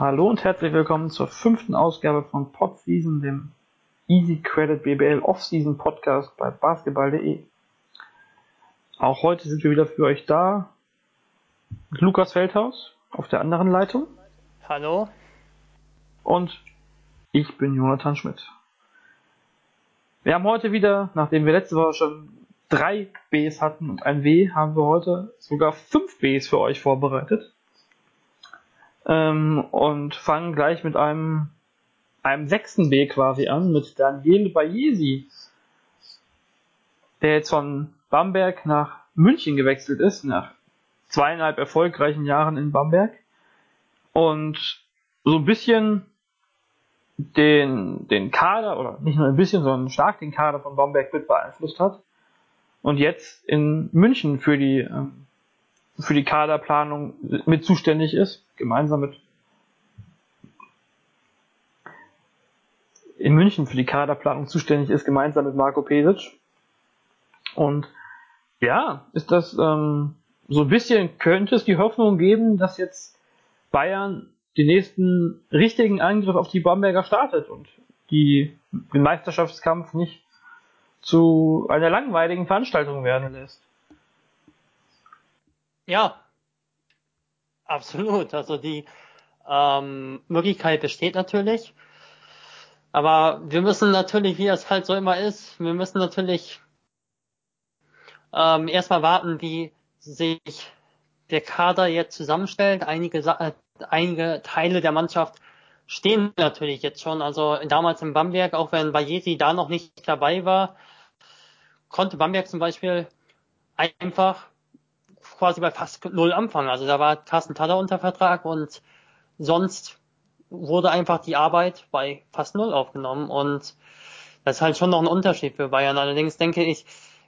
Hallo und herzlich willkommen zur fünften Ausgabe von Podseason, dem Easy Credit BBL Offseason Podcast bei basketball.de. Auch heute sind wir wieder für euch da. Lukas Feldhaus auf der anderen Leitung. Hallo. Und ich bin Jonathan Schmidt. Wir haben heute wieder, nachdem wir letzte Woche schon drei Bs hatten und ein W, haben wir heute sogar fünf Bs für euch vorbereitet. Ähm, und fangen gleich mit einem, einem sechsten B quasi an, mit Daniel Bayesi, der jetzt von Bamberg nach München gewechselt ist, nach zweieinhalb erfolgreichen Jahren in Bamberg. Und so ein bisschen den, den Kader, oder nicht nur ein bisschen, sondern stark den Kader von Bamberg mit beeinflusst hat. Und jetzt in München für die ähm, für die Kaderplanung mit zuständig ist, gemeinsam mit in München für die Kaderplanung zuständig ist, gemeinsam mit Marco Pesic. Und ja, ist das ähm, so ein bisschen, könnte es die Hoffnung geben, dass jetzt Bayern den nächsten richtigen Angriff auf die Bamberger startet und die, den Meisterschaftskampf nicht zu einer langweiligen Veranstaltung werden lässt. Ja, absolut. Also die ähm, Möglichkeit besteht natürlich. Aber wir müssen natürlich, wie es halt so immer ist, wir müssen natürlich ähm, erstmal warten, wie sich der Kader jetzt zusammenstellt. Einige, äh, einige Teile der Mannschaft stehen natürlich jetzt schon. Also damals in Bamberg, auch wenn Bayesi da noch nicht dabei war, konnte Bamberg zum Beispiel einfach quasi bei fast null anfangen. Also da war Carsten Taller unter Vertrag und sonst wurde einfach die Arbeit bei fast null aufgenommen und das ist halt schon noch ein Unterschied für Bayern. Allerdings denke ich,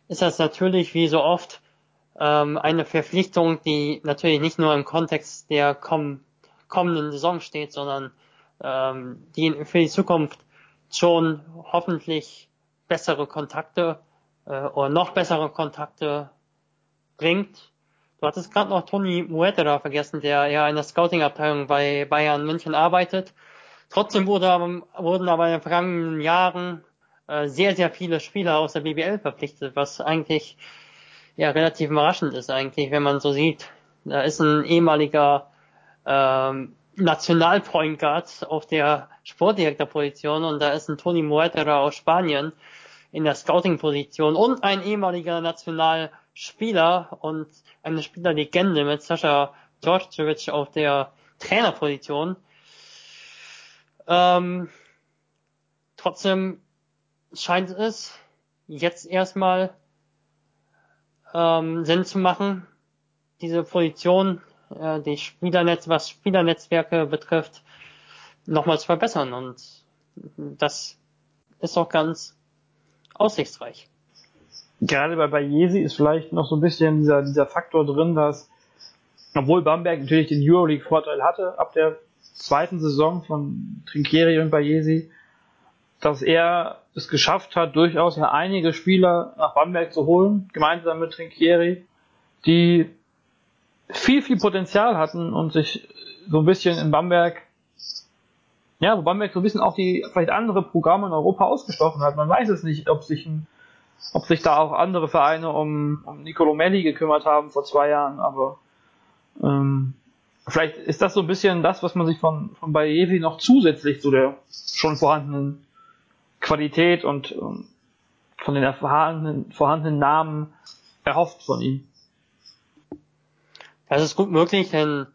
ist das natürlich wie so oft ähm, eine Verpflichtung, die natürlich nicht nur im Kontext der komm kommenden Saison steht, sondern ähm, die für die Zukunft schon hoffentlich bessere Kontakte äh, oder noch bessere Kontakte bringt Du hattest gerade noch Toni Muetera vergessen, der ja in der Scouting-Abteilung bei Bayern München arbeitet. Trotzdem wurde, wurden aber in den vergangenen Jahren äh, sehr, sehr viele Spieler aus der BBL verpflichtet, was eigentlich ja relativ überraschend ist eigentlich, wenn man so sieht. Da ist ein ehemaliger ähm, Nationalpoint Guard auf der Sportdirektorposition und da ist ein Toni Muetera aus Spanien in der Scouting-Position und ein ehemaliger National Spieler und eine Spielerlegende mit Sascha Djordjevic auf der Trainerposition. Ähm, trotzdem scheint es jetzt erstmal ähm, Sinn zu machen, diese Position, äh, die Spielernetz, was Spielernetzwerke betrifft, nochmal zu verbessern und das ist auch ganz aussichtsreich gerade bei Bayesi ist vielleicht noch so ein bisschen dieser, dieser Faktor drin, dass, obwohl Bamberg natürlich den Euroleague-Vorteil hatte, ab der zweiten Saison von Trinkieri und Bayesi, dass er es geschafft hat, durchaus ja einige Spieler nach Bamberg zu holen, gemeinsam mit Trinkieri, die viel, viel Potenzial hatten und sich so ein bisschen in Bamberg, ja, wo Bamberg so ein bisschen auch die vielleicht andere Programme in Europa ausgestochen hat. Man weiß es nicht, ob sich ein ob sich da auch andere Vereine um, um Nicolo Melli gekümmert haben vor zwei Jahren, aber ähm, vielleicht ist das so ein bisschen das, was man sich von, von Bayevi noch zusätzlich zu der schon vorhandenen Qualität und ähm, von den vorhandenen, vorhandenen Namen erhofft von ihm. Das ist gut möglich, denn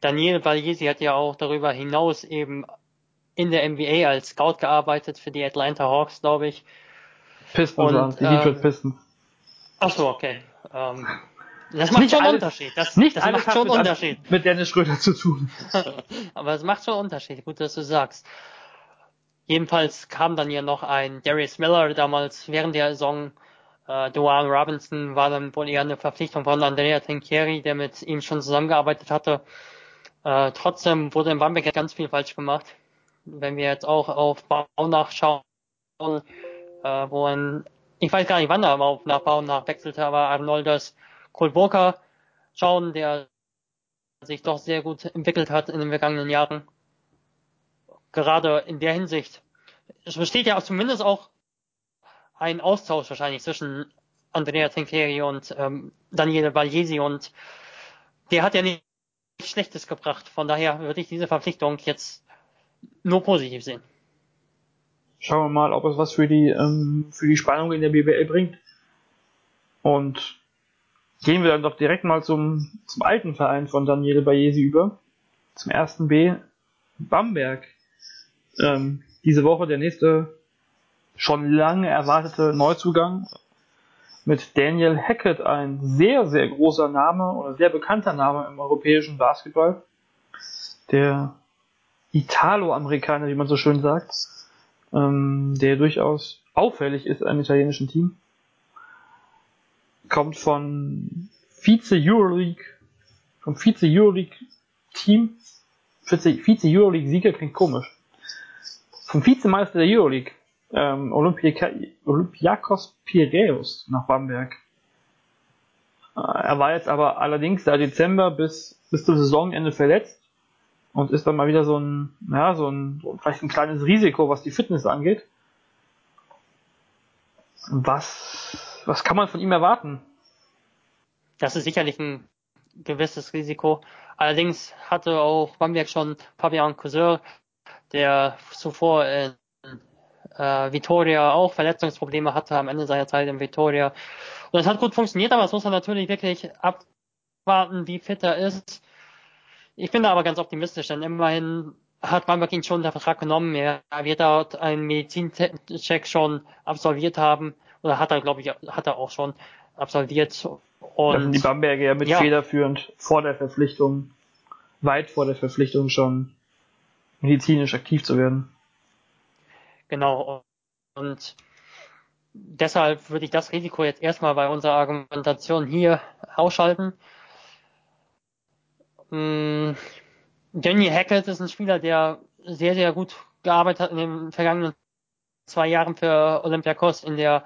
Daniel Bagliesi hat ja auch darüber hinaus eben in der NBA als Scout gearbeitet für die Atlanta Hawks, glaube ich. Pistons waren, die Detroit ähm, Pistons. Ach so, okay. Ähm, das macht schon einen Unterschied. Das, nicht das macht schon einen Unterschied. Mit Dennis Schröder zu tun. Aber es macht schon einen Unterschied. Gut, dass du sagst. Jedenfalls kam dann ja noch ein Darius Miller damals während der Saison. Äh, Duane Robinson war dann wohl eher eine Verpflichtung von Andrea Trinchieri, der mit ihm schon zusammengearbeitet hatte. Äh, trotzdem wurde in Bamberg ganz viel falsch gemacht. Wenn wir jetzt auch auf Bau nachschauen, äh, wo ein, ich weiß gar nicht, wann er auf nach Baumnach wechselte, aber Arnoldas Kolboka schauen, der sich doch sehr gut entwickelt hat in den vergangenen Jahren. gerade in der Hinsicht, es besteht ja zumindest auch ein Austausch wahrscheinlich zwischen Andrea Trinchieri und ähm, Daniele Bagliesi und der hat ja nichts Schlechtes gebracht. Von daher würde ich diese Verpflichtung jetzt nur positiv sehen. Schauen wir mal, ob es was für die, ähm, für die Spannung in der BBL bringt. Und gehen wir dann doch direkt mal zum, zum alten Verein von Daniele Bagliesi über. Zum ersten B. Bamberg. Ähm, diese Woche der nächste schon lange erwartete Neuzugang mit Daniel Hackett, ein sehr, sehr großer Name oder sehr bekannter Name im europäischen Basketball. Der Italo-Amerikaner, wie man so schön sagt, ähm, der durchaus auffällig ist im italienischen Team. Kommt von Vize-Euroleague, vom Vize-Euroleague-Team. Vize-Euroleague-Sieger klingt komisch. Vom Vizemeister der Euroleague ähm, Olympiakos Piraeus nach Bamberg. Äh, er war jetzt aber allerdings seit Dezember bis, bis zum Saisonende verletzt und ist dann mal wieder so ein, ja, so ein, vielleicht ein kleines Risiko, was die Fitness angeht. Was, was kann man von ihm erwarten? Das ist sicherlich ein gewisses Risiko. Allerdings hatte auch Bamberg schon Fabian Cousin, der zuvor in äh, Vitoria auch Verletzungsprobleme hatte am Ende seiner Zeit in Vitoria. Und es hat gut funktioniert, aber es muss man natürlich wirklich abwarten, wie fit er ist. Ich bin da aber ganz optimistisch, denn immerhin hat Bamberg ihn schon unter Vertrag genommen. Er wird dort einen Medizincheck schon absolviert haben. Oder hat er, glaube ich, hat er auch schon absolviert. Und die Bamberger ja mit ja. federführend vor der Verpflichtung, weit vor der Verpflichtung schon medizinisch aktiv zu werden. Genau. Und deshalb würde ich das Risiko jetzt erstmal bei unserer Argumentation hier ausschalten. Hm, Jenny Hackett ist ein Spieler, der sehr, sehr gut gearbeitet hat in den vergangenen zwei Jahren für Olympiakos in der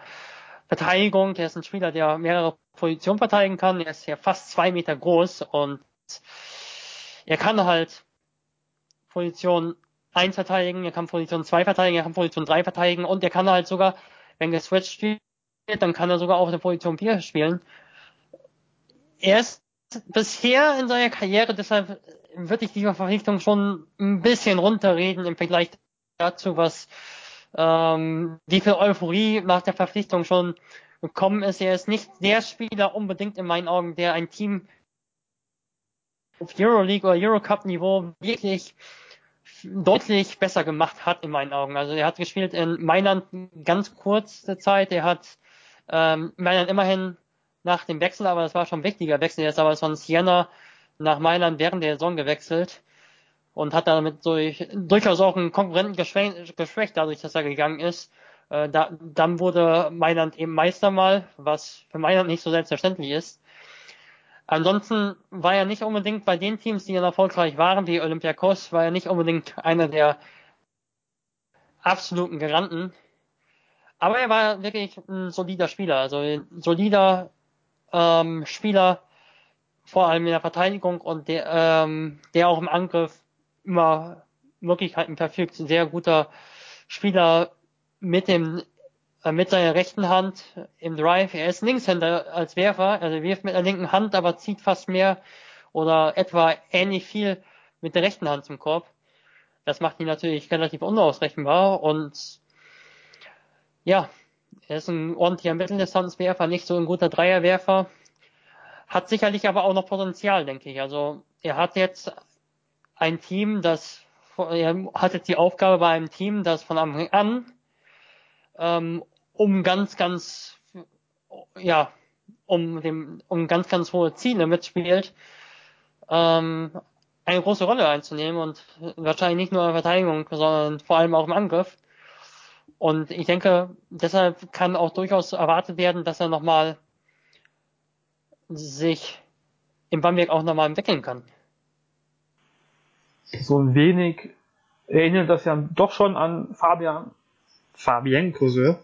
Verteidigung. Der ist ein Spieler, der mehrere Positionen verteidigen kann. Er ist ja fast zwei Meter groß und er kann halt Position 1 verteidigen, er kann Position 2 verteidigen, er kann Position 3 verteidigen und er kann halt sogar, wenn geswitcht wird, dann kann er sogar auf der Position 4 spielen. Er ist bisher in seiner Karriere, deshalb würde ich diese Verpflichtung schon ein bisschen runterreden im Vergleich dazu, was ähm, wie viel Euphorie nach der Verpflichtung schon gekommen ist. Er ist nicht der Spieler unbedingt in meinen Augen, der ein Team auf Euroleague oder Eurocup Niveau wirklich deutlich besser gemacht hat in meinen Augen. Also er hat gespielt in Mailand ganz kurze Zeit. Er hat ähm, Mailand immerhin nach dem Wechsel, aber das war schon ein wichtiger Wechsel. Er ist aber von Siena nach Mailand während der Saison gewechselt und hat damit durch, durchaus auch einen Konkurrenten geschwächt, geschwächt dadurch, dass er gegangen ist. Äh, da, dann wurde Mailand eben Meister mal, was für Mailand nicht so selbstverständlich ist. Ansonsten war er nicht unbedingt bei den Teams, die dann erfolgreich waren, wie Olympiakos, war er nicht unbedingt einer der absoluten Garanten. Aber er war wirklich ein solider Spieler, also ein solider ähm, Spieler, vor allem in der Verteidigung und der, ähm, der auch im Angriff immer Möglichkeiten verfügt. Sehr guter Spieler mit dem äh, mit seiner rechten Hand im Drive. Er ist Linkshänder als Werfer, also wirft mit der linken Hand, aber zieht fast mehr oder etwa ähnlich viel mit der rechten Hand zum Korb. Das macht ihn natürlich relativ unausrechenbar und ja, er ist ein ordentlicher Mitteldistanzwerfer, nicht so ein guter Dreierwerfer. Hat sicherlich aber auch noch Potenzial, denke ich. Also er hat jetzt ein Team, das er hat jetzt die Aufgabe bei einem Team, das von Anfang an ähm, um ganz, ganz, ja, um dem, um ganz, ganz hohe Ziele mitspielt, ähm, eine große Rolle einzunehmen und wahrscheinlich nicht nur in der Verteidigung, sondern vor allem auch im Angriff. Und ich denke, deshalb kann auch durchaus erwartet werden, dass er nochmal sich im Bamberg auch nochmal entwickeln kann. So ein wenig erinnert das ja doch schon an Fabian Fabien Cousin,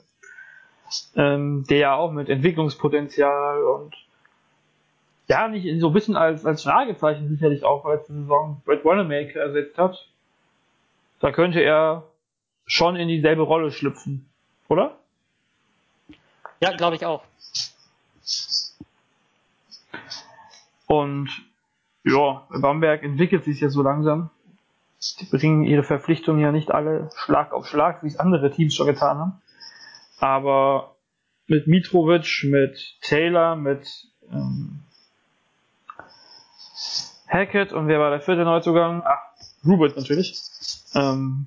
ähm, der ja auch mit Entwicklungspotenzial und ja, nicht so ein bisschen als, als Fragezeichen sicherlich auch als Saison Brad Wanamaker ersetzt hat. da könnte er schon in dieselbe Rolle schlüpfen, oder? Ja, glaube ich auch. Und ja, Bamberg entwickelt sich ja so langsam. Sie bringen ihre Verpflichtungen ja nicht alle Schlag auf Schlag, wie es andere Teams schon getan haben. Aber mit Mitrovic, mit Taylor, mit ähm, Hackett und wer war der vierte Neuzugang? Ach, Rubert natürlich. Ähm,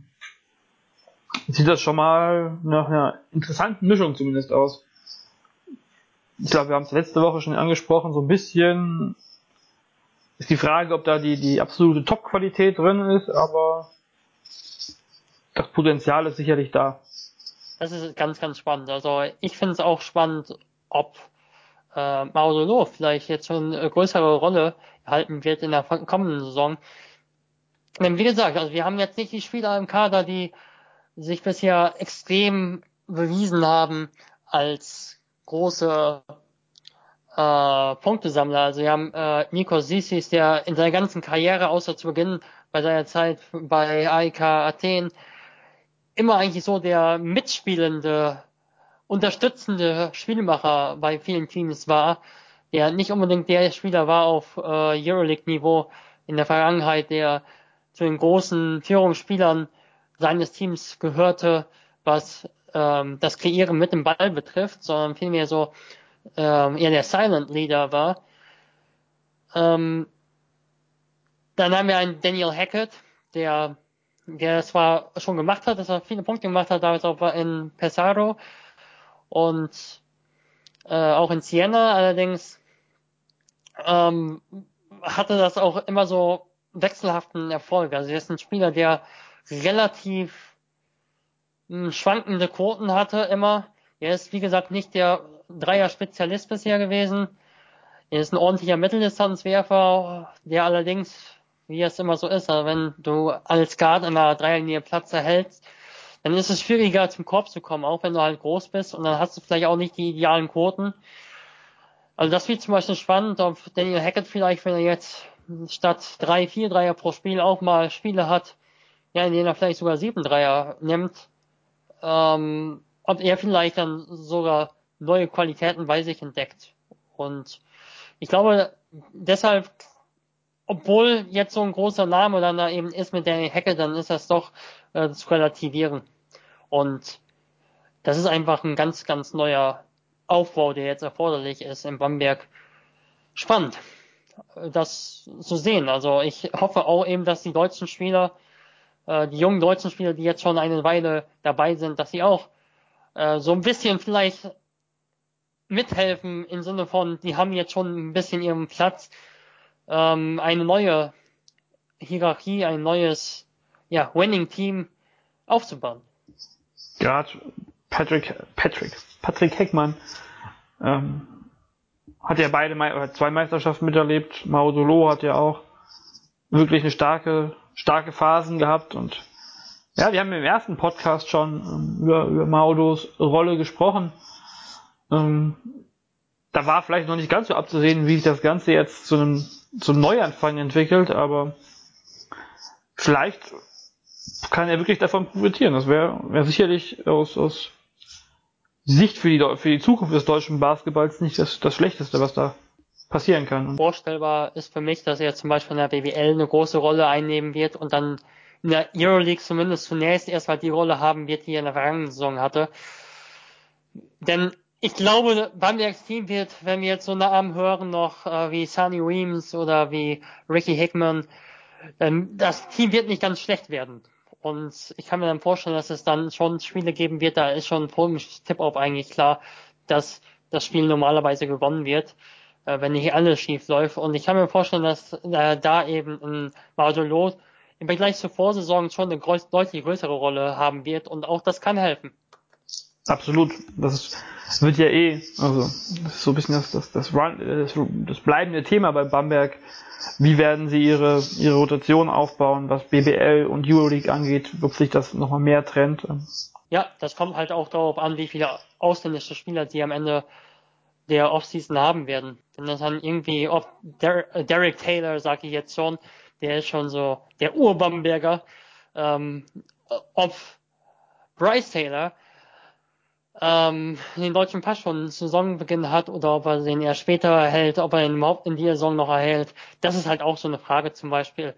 sieht das schon mal nach einer interessanten Mischung zumindest aus. Ich glaube, wir haben es letzte Woche schon angesprochen, so ein bisschen ist die Frage, ob da die, die absolute Top-Qualität drin ist, aber das Potenzial ist sicherlich da. Das ist ganz, ganz spannend. Also ich finde es auch spannend, ob äh, Maudolo vielleicht jetzt schon eine größere Rolle erhalten wird in der kommenden Saison. Denn wie gesagt, also wir haben jetzt nicht die Spieler im Kader, die sich bisher extrem bewiesen haben als große äh, Punktesammler. Also wir haben äh, Nikos Sissis, der in seiner ganzen Karriere, außer zu Beginn bei seiner Zeit bei AIK Athen, immer eigentlich so der mitspielende, unterstützende Spielmacher bei vielen Teams war, der nicht unbedingt der Spieler war auf äh, Euroleague-Niveau in der Vergangenheit, der zu den großen Führungsspielern seines Teams gehörte, was ähm, das Kreieren mit dem Ball betrifft, sondern vielmehr so ähm, eher der Silent Leader war. Ähm, dann haben wir einen Daniel Hackett, der, der zwar schon gemacht hat, dass er viele Punkte gemacht hat, damals auch in Pesaro und äh, auch in Siena, allerdings ähm, hatte das auch immer so wechselhaften Erfolg. Also er ist ein Spieler, der relativ hm, schwankende Quoten hatte immer. Er ist, wie gesagt, nicht der Dreier-Spezialist bisher gewesen. Er ist ein ordentlicher Mitteldistanzwerfer, der allerdings, wie es immer so ist, wenn du als Guard in der Dreierlinie Platz erhältst, dann ist es schwieriger zum Korb zu kommen, auch wenn du halt groß bist und dann hast du vielleicht auch nicht die idealen Quoten. Also das wird zum Beispiel spannend, ob Daniel Hackett vielleicht, wenn er jetzt statt drei, vier Dreier pro Spiel auch mal Spiele hat, ja, in denen er vielleicht sogar sieben Dreier nimmt, ähm, ob er vielleicht dann sogar neue Qualitäten bei sich entdeckt. Und ich glaube, deshalb, obwohl jetzt so ein großer Name dann da eben ist mit Danny Hecke, dann ist das doch äh, zu relativieren. Und das ist einfach ein ganz, ganz neuer Aufbau, der jetzt erforderlich ist in Bamberg. Spannend, das zu sehen. Also ich hoffe auch eben, dass die deutschen Spieler, äh, die jungen deutschen Spieler, die jetzt schon eine Weile dabei sind, dass sie auch äh, so ein bisschen vielleicht mithelfen im Sinne von, die haben jetzt schon ein bisschen ihren Platz, ähm, eine neue Hierarchie, ein neues ja, Winning-Team aufzubauen. Gerade Patrick, Patrick, Patrick Heckmann ähm, hat ja beide Me zwei Meisterschaften miterlebt. Maudolo hat ja auch wirklich eine starke, starke Phasen gehabt und ja, wir haben im ersten Podcast schon ähm, über, über Maudos Rolle gesprochen. Ähm, da war vielleicht noch nicht ganz so abzusehen, wie sich das Ganze jetzt zu einem, zu einem Neuanfang entwickelt, aber vielleicht kann er wirklich davon profitieren. Das wäre wär sicherlich aus, aus Sicht für die, für die Zukunft des deutschen Basketballs nicht das, das Schlechteste, was da passieren kann. Vorstellbar ist für mich, dass er zum Beispiel in der BWL eine große Rolle einnehmen wird und dann in der Euroleague zumindest zunächst erstmal die Rolle haben wird, die er in der vergangenen Saison hatte. Denn ich glaube, Bambergs Team wird, wenn wir jetzt so Namen hören, noch äh, wie Sunny Weems oder wie Ricky Hickman, ähm, das Team wird nicht ganz schlecht werden. Und ich kann mir dann vorstellen, dass es dann schon Spiele geben wird, da ist schon ein Tipp-Off eigentlich klar, dass das Spiel normalerweise gewonnen wird, äh, wenn nicht alles schief läuft. Und ich kann mir vorstellen, dass äh, da eben ein Maudolo im Vergleich zur Vorsaison schon eine größ deutlich größere Rolle haben wird und auch das kann helfen. Absolut. Das ist wird ja eh, also das ist so ein bisschen das, das, das, Run, das, das bleibende Thema bei Bamberg. Wie werden sie ihre, ihre Rotation aufbauen, was BBL und Euroleague angeht, sich das nochmal mehr trennt? Ja, das kommt halt auch darauf an, wie viele ausländische Spieler sie am Ende der Offseason haben werden. Wenn das dann irgendwie, ob Der Derek Taylor, sage ich jetzt schon, der ist schon so der Urbamberger, ähm, ob Bryce Taylor ähm, den deutschen Pass schon Saisonbeginn hat oder ob er den erst später erhält, ob er ihn überhaupt in dieser Saison noch erhält. Das ist halt auch so eine Frage zum Beispiel.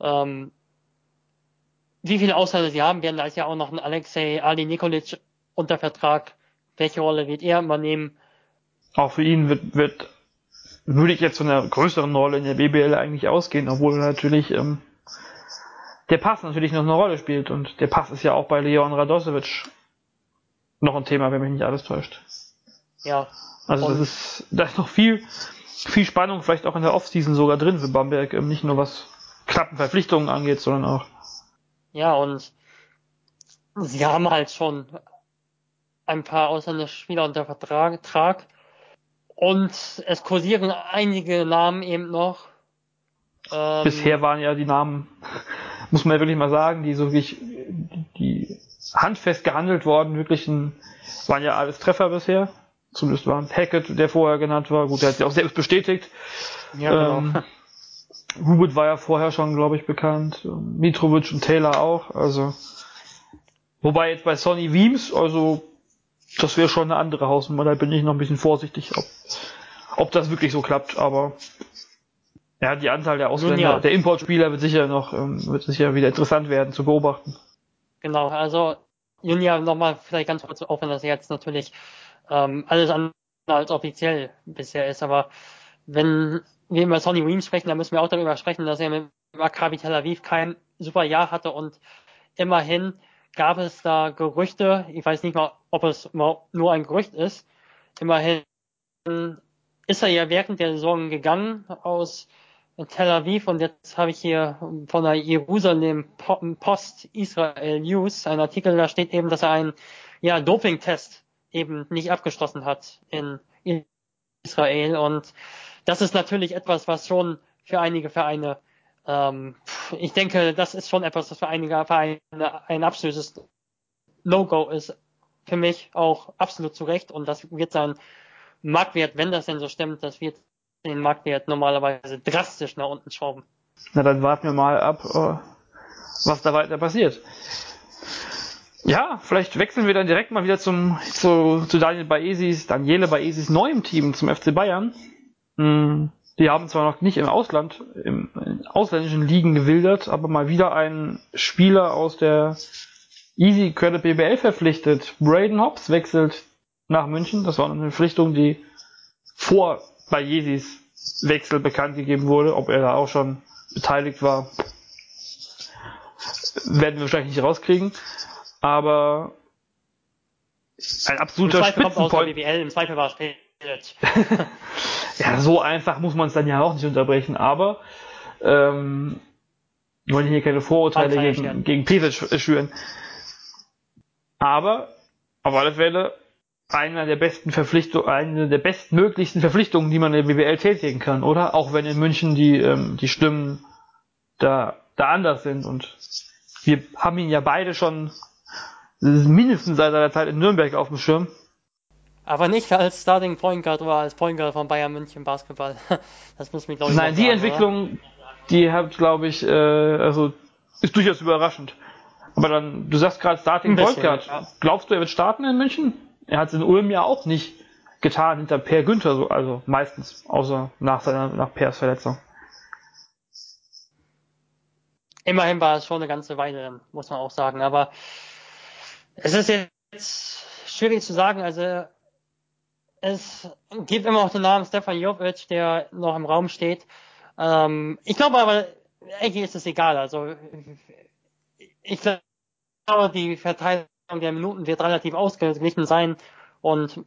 Ähm, wie viele Ausländer sie haben werden, da ist ja auch noch ein Alexei Ali Nikolic unter Vertrag. Welche Rolle wird er übernehmen? Auch für ihn wird, wird würde ich jetzt von einer größeren Rolle in der BBL eigentlich ausgehen, obwohl natürlich ähm, der Pass natürlich noch eine Rolle spielt und der Pass ist ja auch bei Leon Radosevic noch ein Thema, wenn mich nicht alles täuscht. Ja. Also das ist, da ist noch viel, viel Spannung, vielleicht auch in der Offseason sogar drin für Bamberg, ähm, nicht nur was knappen Verpflichtungen angeht, sondern auch. Ja, und sie haben halt schon ein paar ausländische Spieler unter Vertrag. Und es kursieren einige Namen eben noch. Ähm, Bisher waren ja die Namen, muss man ja wirklich mal sagen, die so wirklich, die handfest gehandelt worden, wirklich ein, waren ja alles Treffer bisher. Zumindest waren Hackett, der vorher genannt war, gut, der hat sich auch selbst bestätigt. Ja, genau. Ähm, Hubert war ja vorher schon, glaube ich, bekannt. Mitrovic und Taylor auch, also. Wobei jetzt bei Sonny Weems, also, das wäre schon eine andere Hausnummer, da bin ich noch ein bisschen vorsichtig, ob, ob das wirklich so klappt, aber ja, die Anzahl der Ausländer, ja. der Importspieler wird sicher noch, ähm, wird sicher wieder interessant werden zu beobachten. Genau, also Junia nochmal vielleicht ganz kurz, auch wenn das jetzt natürlich ähm, alles andere als offiziell bisher ist, aber wenn wir über Sonny Weems sprechen, dann müssen wir auch darüber sprechen, dass er mit Maccabi Tel Aviv kein super Jahr hatte und immerhin gab es da Gerüchte, ich weiß nicht mal, ob es nur ein Gerücht ist, immerhin ist er ja während der Saison gegangen aus Tel Aviv und jetzt habe ich hier von der Jerusalem Post Israel News einen Artikel, da steht eben, dass er einen ja, Doping-Test eben nicht abgeschlossen hat in Israel. Und das ist natürlich etwas, was schon für einige Vereine, ähm, ich denke, das ist schon etwas, was für einige Vereine ein absolutes No-Go ist. Für mich auch absolut zu Recht und das wird sein Marktwert, wenn das denn so stimmt, das wird den Marktwert normalerweise drastisch nach unten schrauben. Na, dann warten wir mal ab, äh, was da weiter passiert. Ja, vielleicht wechseln wir dann direkt mal wieder zum, zu, zu Daniel Baesis, Daniele Baesis neuem Team, zum FC Bayern. Hm, die haben zwar noch nicht im Ausland, im, in ausländischen Ligen gewildert, aber mal wieder einen Spieler aus der Easy Credit BBL verpflichtet. Braden Hobbs wechselt nach München. Das war eine Verpflichtung, die vor bei Yeezys Wechsel bekannt gegeben wurde. Ob er da auch schon beteiligt war, werden wir wahrscheinlich nicht rauskriegen. Aber ein absoluter Spitzenpoint. Im Zweifel war es Ja, so einfach muss man es dann ja auch nicht unterbrechen, aber ähm, wir wollen hier keine Vorurteile gegen, gegen Pesic schüren. Aber auf alle Fälle einer der besten Verpflichtungen, eine der bestmöglichsten Verpflichtungen, die man in der BWL tätigen kann, oder? Auch wenn in München die, ähm, die Stimmen da, da anders sind. Und wir haben ihn ja beide schon mindestens seit seiner Zeit in Nürnberg auf dem Schirm. Aber nicht als Starting Point Guard oder als Point Guard von Bayern München Basketball. Das muss mich glaube ich Nein, die sagen, Entwicklung, oder? die hat glaube ich, äh, also ist durchaus überraschend. Aber dann, du sagst gerade Starting Point Guard. Ja. Glaubst du, er wird starten in München? Er hat es in Ulm ja auch nicht getan hinter Per Günther, so, also meistens, außer nach seiner, nach Pers Verletzung. Immerhin war es schon eine ganze Weile, muss man auch sagen, aber es ist jetzt schwierig zu sagen, also es gibt immer auch den Namen Stefan Jovic, der noch im Raum steht. Ähm, ich glaube aber, eigentlich ist es egal, also ich glaube, die Verteilung der Minuten wird relativ ausgeglichen sein. Und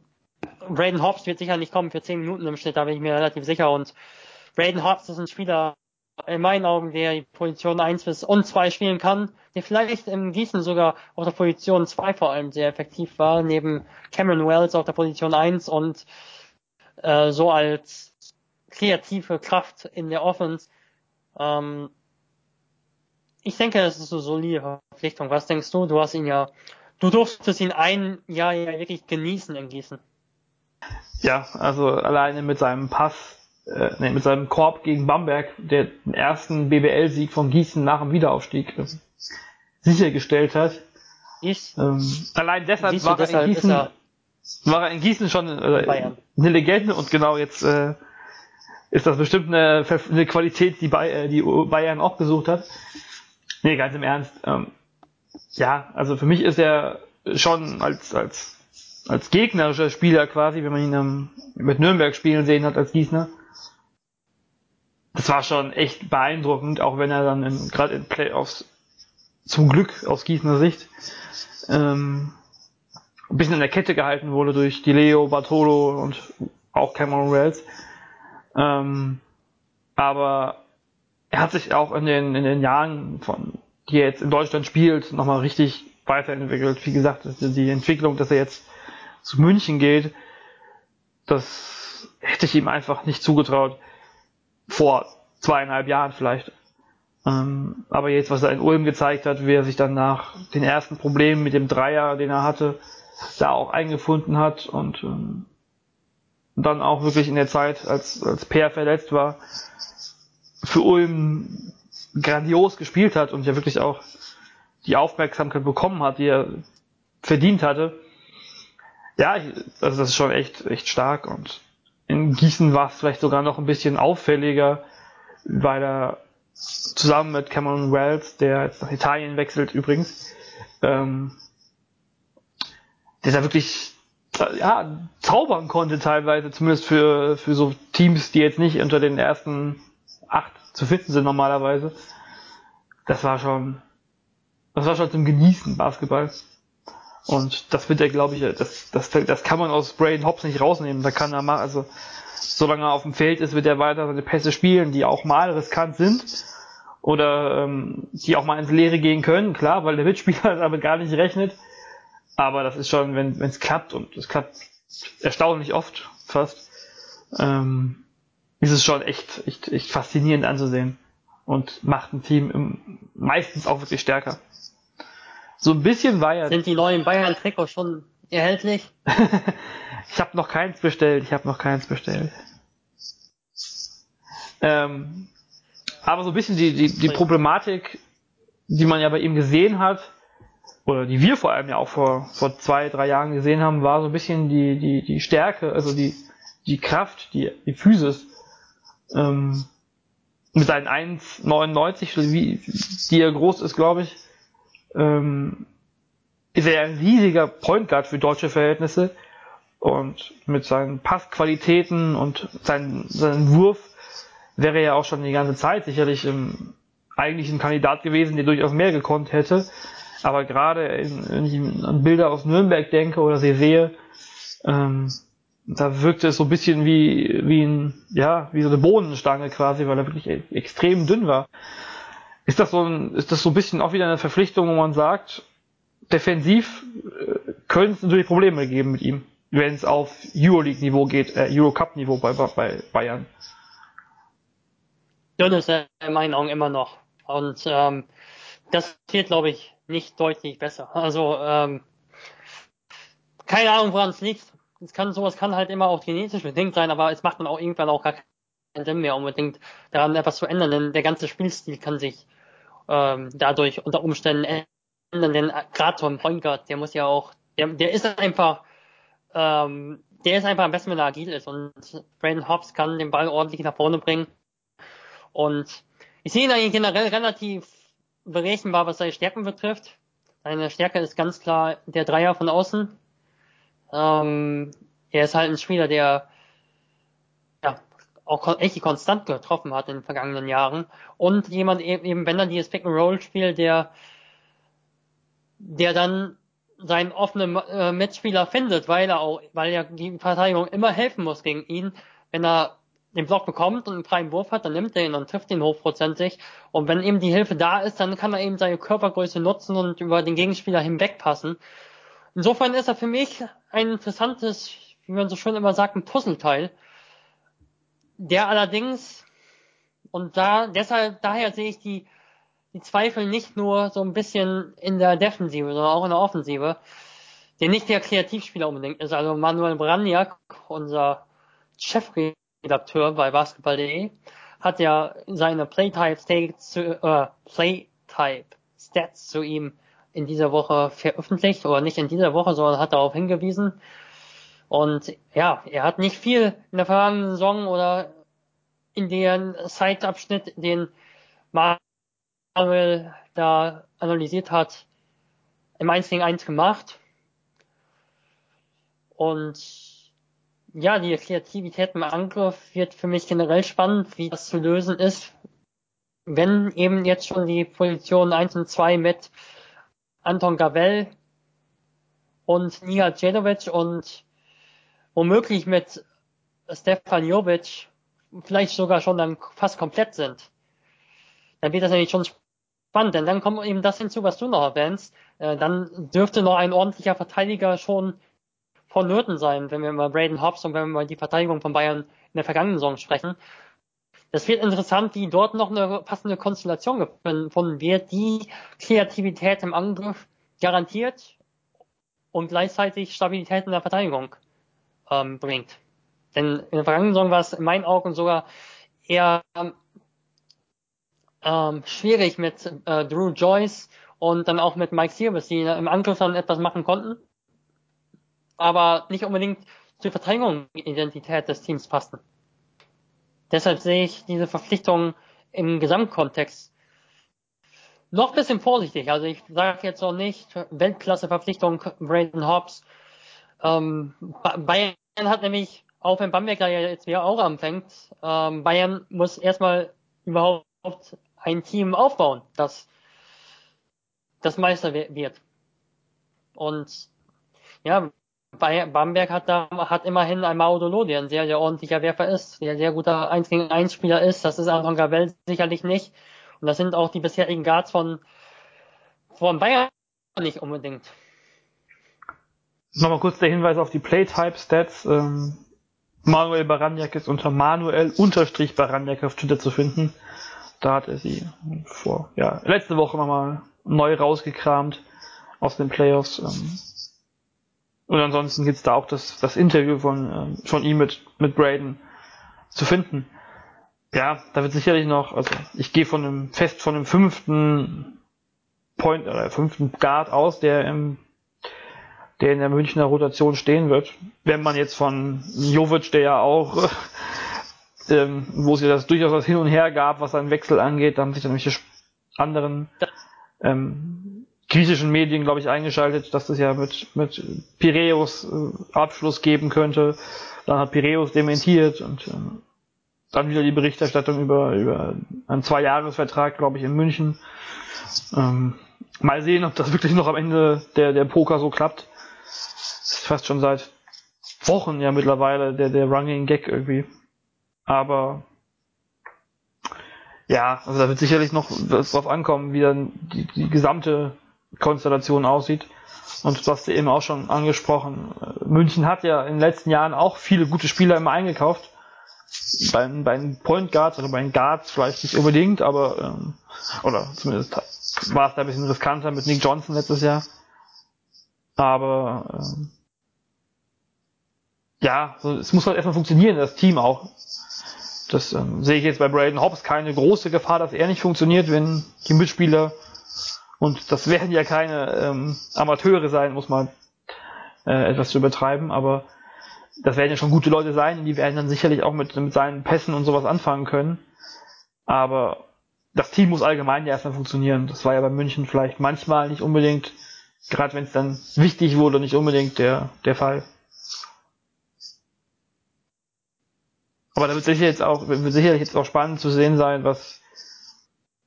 Braden Hobbs wird sicher nicht kommen für 10 Minuten im Schnitt, da bin ich mir relativ sicher. Und Braden Hobbs ist ein Spieler in meinen Augen, der Position 1 bis und 2 spielen kann, der vielleicht im Gießen sogar auf der Position 2 vor allem sehr effektiv war, neben Cameron Wells auf der Position 1 und äh, so als kreative Kraft in der Offense. Ähm, ich denke, das ist eine solide Verpflichtung. Was denkst du? Du hast ihn ja Du durftest ihn ein Jahr ja wirklich genießen in Gießen. Ja, also alleine mit seinem Pass, äh, nee, mit seinem Korb gegen Bamberg, der ersten BBL-Sieg von Gießen nach dem Wiederaufstieg. sichergestellt hat. Ich, Ähm, allein deshalb war, er deshalb in ist Gießen, er war er in Gießen schon äh, Bayern. eine Legende und genau jetzt äh, ist das bestimmt eine, eine Qualität, die, Bay, äh, die Bayern auch gesucht hat. Nee, ganz im Ernst. Ähm, ja, also für mich ist er schon als, als, als gegnerischer Spieler quasi, wenn man ihn ähm, mit Nürnberg spielen sehen hat als Gießner. Das war schon echt beeindruckend, auch wenn er dann gerade in Playoffs zum Glück aus Gießener Sicht ähm, ein bisschen in der Kette gehalten wurde durch die Leo, Bartolo und auch Cameron Wells. Ähm, aber er hat sich auch in den, in den Jahren, von, die er jetzt in Deutschland spielt, nochmal richtig weiterentwickelt. Wie gesagt, die Entwicklung, dass er jetzt zu München geht, das hätte ich ihm einfach nicht zugetraut. Vor zweieinhalb Jahren vielleicht. Ähm, aber jetzt, was er in Ulm gezeigt hat, wie er sich dann nach den ersten Problemen mit dem Dreier, den er hatte, da auch eingefunden hat und ähm, dann auch wirklich in der Zeit, als, als Peer verletzt war, für Ulm grandios gespielt hat und ja wirklich auch die Aufmerksamkeit bekommen hat, die er verdient hatte. Ja, ich, also das ist schon echt, echt stark und in Gießen war es vielleicht sogar noch ein bisschen auffälliger, weil er zusammen mit Cameron Wells, der jetzt nach Italien wechselt übrigens, ähm, der da wirklich ja, zaubern konnte teilweise, zumindest für, für so Teams, die jetzt nicht unter den ersten acht zu finden sind normalerweise. Das war schon, das war schon zum Genießen, Basketball. Und das wird er, glaube ich, das, das, das kann man aus Braden Hobbs nicht rausnehmen. Da kann er mal, also, solange er auf dem Feld ist, wird er weiter seine Pässe spielen, die auch mal riskant sind. Oder ähm, die auch mal ins Leere gehen können, klar, weil der Mitspieler damit gar nicht rechnet. Aber das ist schon, wenn es klappt, und es klappt erstaunlich oft fast, ähm, ist es schon echt, echt, echt faszinierend anzusehen. Und macht ein Team im, meistens auch wirklich stärker. So ein bisschen war ja. sind die neuen Bayern-Trikots schon erhältlich? ich habe noch keins bestellt. Ich habe noch keins bestellt. Ähm, aber so ein bisschen die, die, die Problematik, die man ja bei ihm gesehen hat, oder die wir vor allem ja auch vor, vor zwei, drei Jahren gesehen haben, war so ein bisschen die, die, die Stärke, also die, die Kraft, die, die Physis. Ähm, mit seinen 1,99, wie, die er groß ist, glaube ich, ähm, ist er ein riesiger Point Guard für deutsche Verhältnisse. Und mit seinen Passqualitäten und seinen, seinen Wurf wäre er auch schon die ganze Zeit sicherlich im, eigentlich ein Kandidat gewesen, der durchaus mehr gekonnt hätte. Aber gerade in, wenn ich an Bilder aus Nürnberg denke oder sie sehe, ähm, da wirkte es so ein bisschen wie, wie ein, ja, wie so eine Bohnenstange quasi, weil er wirklich e- extrem dünn war. Ist das so ein, ist das so ein bisschen auch wieder eine Verpflichtung, wo man sagt, defensiv äh, könnte es natürlich Probleme geben mit ihm, wenn es auf Euroleague-Niveau geht, äh, Eurocup-Niveau bei, bei Bayern. Dünn ist er in meinen Augen immer noch. Und ähm, das wird, glaube ich, nicht deutlich besser. Also, ähm, keine Ahnung, woran es liegt. Es kann, sowas kann halt immer auch genetisch bedingt sein, aber es macht dann auch irgendwann auch gar Sinn mehr unbedingt daran etwas zu ändern, denn der ganze Spielstil kann sich ähm, dadurch unter Umständen ändern, denn gerade so ein Point Guard, der muss ja auch, der, der ist einfach, ähm, der ist einfach am besten, wenn er agil ist und Brandon Hobbs kann den Ball ordentlich nach vorne bringen und ich sehe ihn eigentlich generell relativ berechenbar, was seine Stärken betrifft. Seine Stärke ist ganz klar der Dreier von außen. Ähm, er ist halt ein Spieler, der auch echt konstant getroffen hat in den vergangenen Jahren. Und jemand eben, wenn er dieses Pick and Roll spielt, der, der dann seinen offenen äh, Mitspieler findet, weil er auch, weil er die Verteidigung immer helfen muss gegen ihn, wenn er den Block bekommt und einen freien Wurf hat, dann nimmt er ihn und trifft ihn hochprozentig. Und wenn eben die Hilfe da ist, dann kann er eben seine Körpergröße nutzen und über den Gegenspieler hinwegpassen. Insofern ist er für mich ein interessantes, wie man so schön immer sagt, ein Puzzleteil, der allerdings, und da, deshalb, daher sehe ich die, die Zweifel nicht nur so ein bisschen in der Defensive, sondern auch in der Offensive, der nicht der Kreativspieler unbedingt ist. Also Manuel Braniak, unser Chefredakteur bei basketball.de, hat ja seine Playtype Stakes, äh, Playtype Stats zu ihm in dieser Woche veröffentlicht, oder nicht in dieser Woche, sondern hat darauf hingewiesen. Und ja, er hat nicht viel in der vergangenen Saison oder in den Zeitabschnitt, den Manuel da analysiert hat, im 1 gegen 1 gemacht. Und ja, die Kreativität im Angriff wird für mich generell spannend, wie das zu lösen ist, wenn eben jetzt schon die Position 1 und 2 mit Anton Gavel und Nia Djedovic und womöglich mit Stefan Jovic vielleicht sogar schon dann fast komplett sind. Dann wird das nämlich schon spannend, denn dann kommt eben das hinzu, was du noch erwähnst. Äh, dann dürfte noch ein ordentlicher Verteidiger schon vonnöten sein, wenn wir über Braden Hobbs und wenn wir über die Verteidigung von Bayern in der vergangenen Saison sprechen. Das wird interessant, wie dort noch eine passende Konstellation gefunden wird, die Kreativität im Angriff garantiert und gleichzeitig Stabilität in der Verteidigung ähm, bringt. Denn in der vergangenen Saison war es in meinen Augen sogar eher ähm, schwierig mit äh, Drew Joyce und dann auch mit Mike Sierbis, die im Angriff dann etwas machen konnten, aber nicht unbedingt zur Verteidigungsidentität des Teams passten. Deshalb sehe ich diese Verpflichtung im Gesamtkontext noch ein bisschen vorsichtig. Also ich sage jetzt noch nicht Weltklasse-Verpflichtung Brandon Hobbs. Ähm, Bayern hat nämlich, auch wenn Bamberg ja jetzt wieder auch anfängt, ähm, Bayern muss erstmal überhaupt ein Team aufbauen, das das Meister wird. Und ja, Bamberg hat da hat immerhin ein Maudolo, der ein sehr, sehr ordentlicher Werfer ist, der ein sehr guter 1 gegen 1 Spieler ist. Das ist Anton Gavel sicherlich nicht. Und das sind auch die bisherigen Guards von, von Bayern nicht unbedingt. Nochmal kurz der Hinweis auf die Playtype-Stats. Ähm, Manuel Baranjak ist unter Manuel unterstrich Baranjak auf Twitter zu finden. Da hat er sie vor, ja, letzte Woche nochmal neu rausgekramt aus den Playoffs. Ähm, und ansonsten gibt's da auch das, das Interview von, ähm, von ihm mit, mit Braden zu finden. Ja, da wird sicherlich noch, also ich gehe von einem fest von einem fünften Point oder fünften Guard aus, der im der in der Münchner Rotation stehen wird. Wenn man jetzt von Jovic, der ja auch, ähm, wo es ja das durchaus was hin und her gab, was seinen Wechsel angeht, da haben sich dann welche anderen ähm, griechischen Medien, glaube ich, eingeschaltet, dass das ja mit, mit Piräus äh, Abschluss geben könnte. Dann hat Piräus dementiert und ähm, dann wieder die Berichterstattung über, über einen Zwei-Jahres-Vertrag, glaube ich, in München. Ähm, mal sehen, ob das wirklich noch am Ende der, der Poker so klappt. Das fast schon seit Wochen ja mittlerweile der, der Running Gag irgendwie. Aber ja, also da wird sicherlich noch drauf ankommen, wie dann die, die gesamte Konstellation aussieht. Und du hast ja eben auch schon angesprochen, München hat ja in den letzten Jahren auch viele gute Spieler immer eingekauft bei, bei den Point Guards oder bei den Guards vielleicht nicht unbedingt, aber ähm, oder zumindest war es da ein bisschen riskanter mit Nick Johnson letztes Jahr. Aber ähm, ja, es muss halt erstmal funktionieren, das Team auch. Das ähm, sehe ich jetzt bei Braden Hobbs keine große Gefahr, dass er nicht funktioniert, wenn die Mitspieler und das werden ja keine ähm, Amateure sein, muss man äh, etwas zu übertreiben, aber das werden ja schon gute Leute sein, die werden dann sicherlich auch mit, mit seinen Pässen und sowas anfangen können. Aber das Team muss allgemein ja erstmal funktionieren. Das war ja bei München vielleicht manchmal nicht unbedingt, gerade wenn es dann wichtig wurde, nicht unbedingt der, der Fall. Aber da wird sicher jetzt auch, wird sicherlich jetzt auch spannend zu sehen sein, was,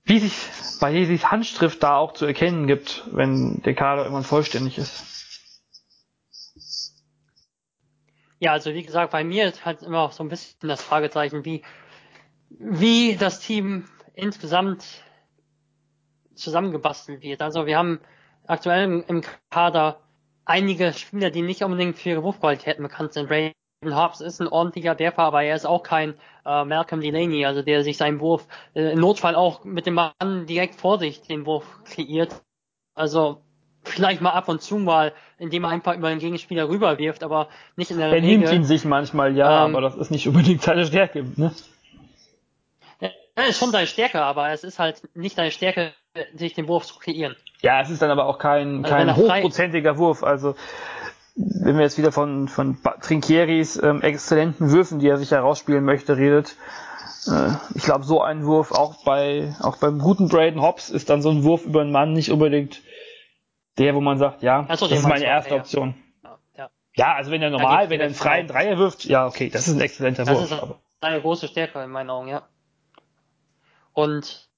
wie sich bei Jesis Handschrift da auch zu erkennen gibt, wenn der Kader irgendwann vollständig ist. Ja, also wie gesagt, bei mir ist halt immer auch so ein bisschen das Fragezeichen, wie, wie das Team insgesamt zusammengebastelt wird. Also wir haben aktuell im, Kader einige Spieler, die nicht unbedingt für ihre Wurfqualitäten bekannt sind. Ray Hobbs ist ein ordentlicher Werfer, aber er ist auch kein äh, Malcolm Delaney, also der sich seinen Wurf äh, im Notfall auch mit dem Mann direkt vor sich den Wurf kreiert. Also vielleicht mal ab und zu mal, indem er einfach über den Gegenspieler rüberwirft, aber nicht in der er Regel. Er nimmt ihn sich manchmal, ja, ähm, aber das ist nicht unbedingt seine Stärke, ne? Ja, ist schon seine Stärke, aber es ist halt nicht seine Stärke, sich den Wurf zu kreieren. Ja, es ist dann aber auch kein, also kein hochprozentiger Wurf. Also wenn wir jetzt wieder von, von Trinkieris ähm, exzellenten Würfen, die er sich herausspielen möchte, redet, äh, ich glaube, so ein Wurf auch bei auch beim guten Braden Hobbs ist dann so ein Wurf über einen Mann nicht unbedingt der, wo man sagt, ja, so, das ist meine erste ja. Option. Ja. ja, also wenn er normal, wenn er einen freien Dreier wirft, ja, okay, das ist ein exzellenter das Wurf. Das ist eine große Stärke in meinen Augen, ja. Und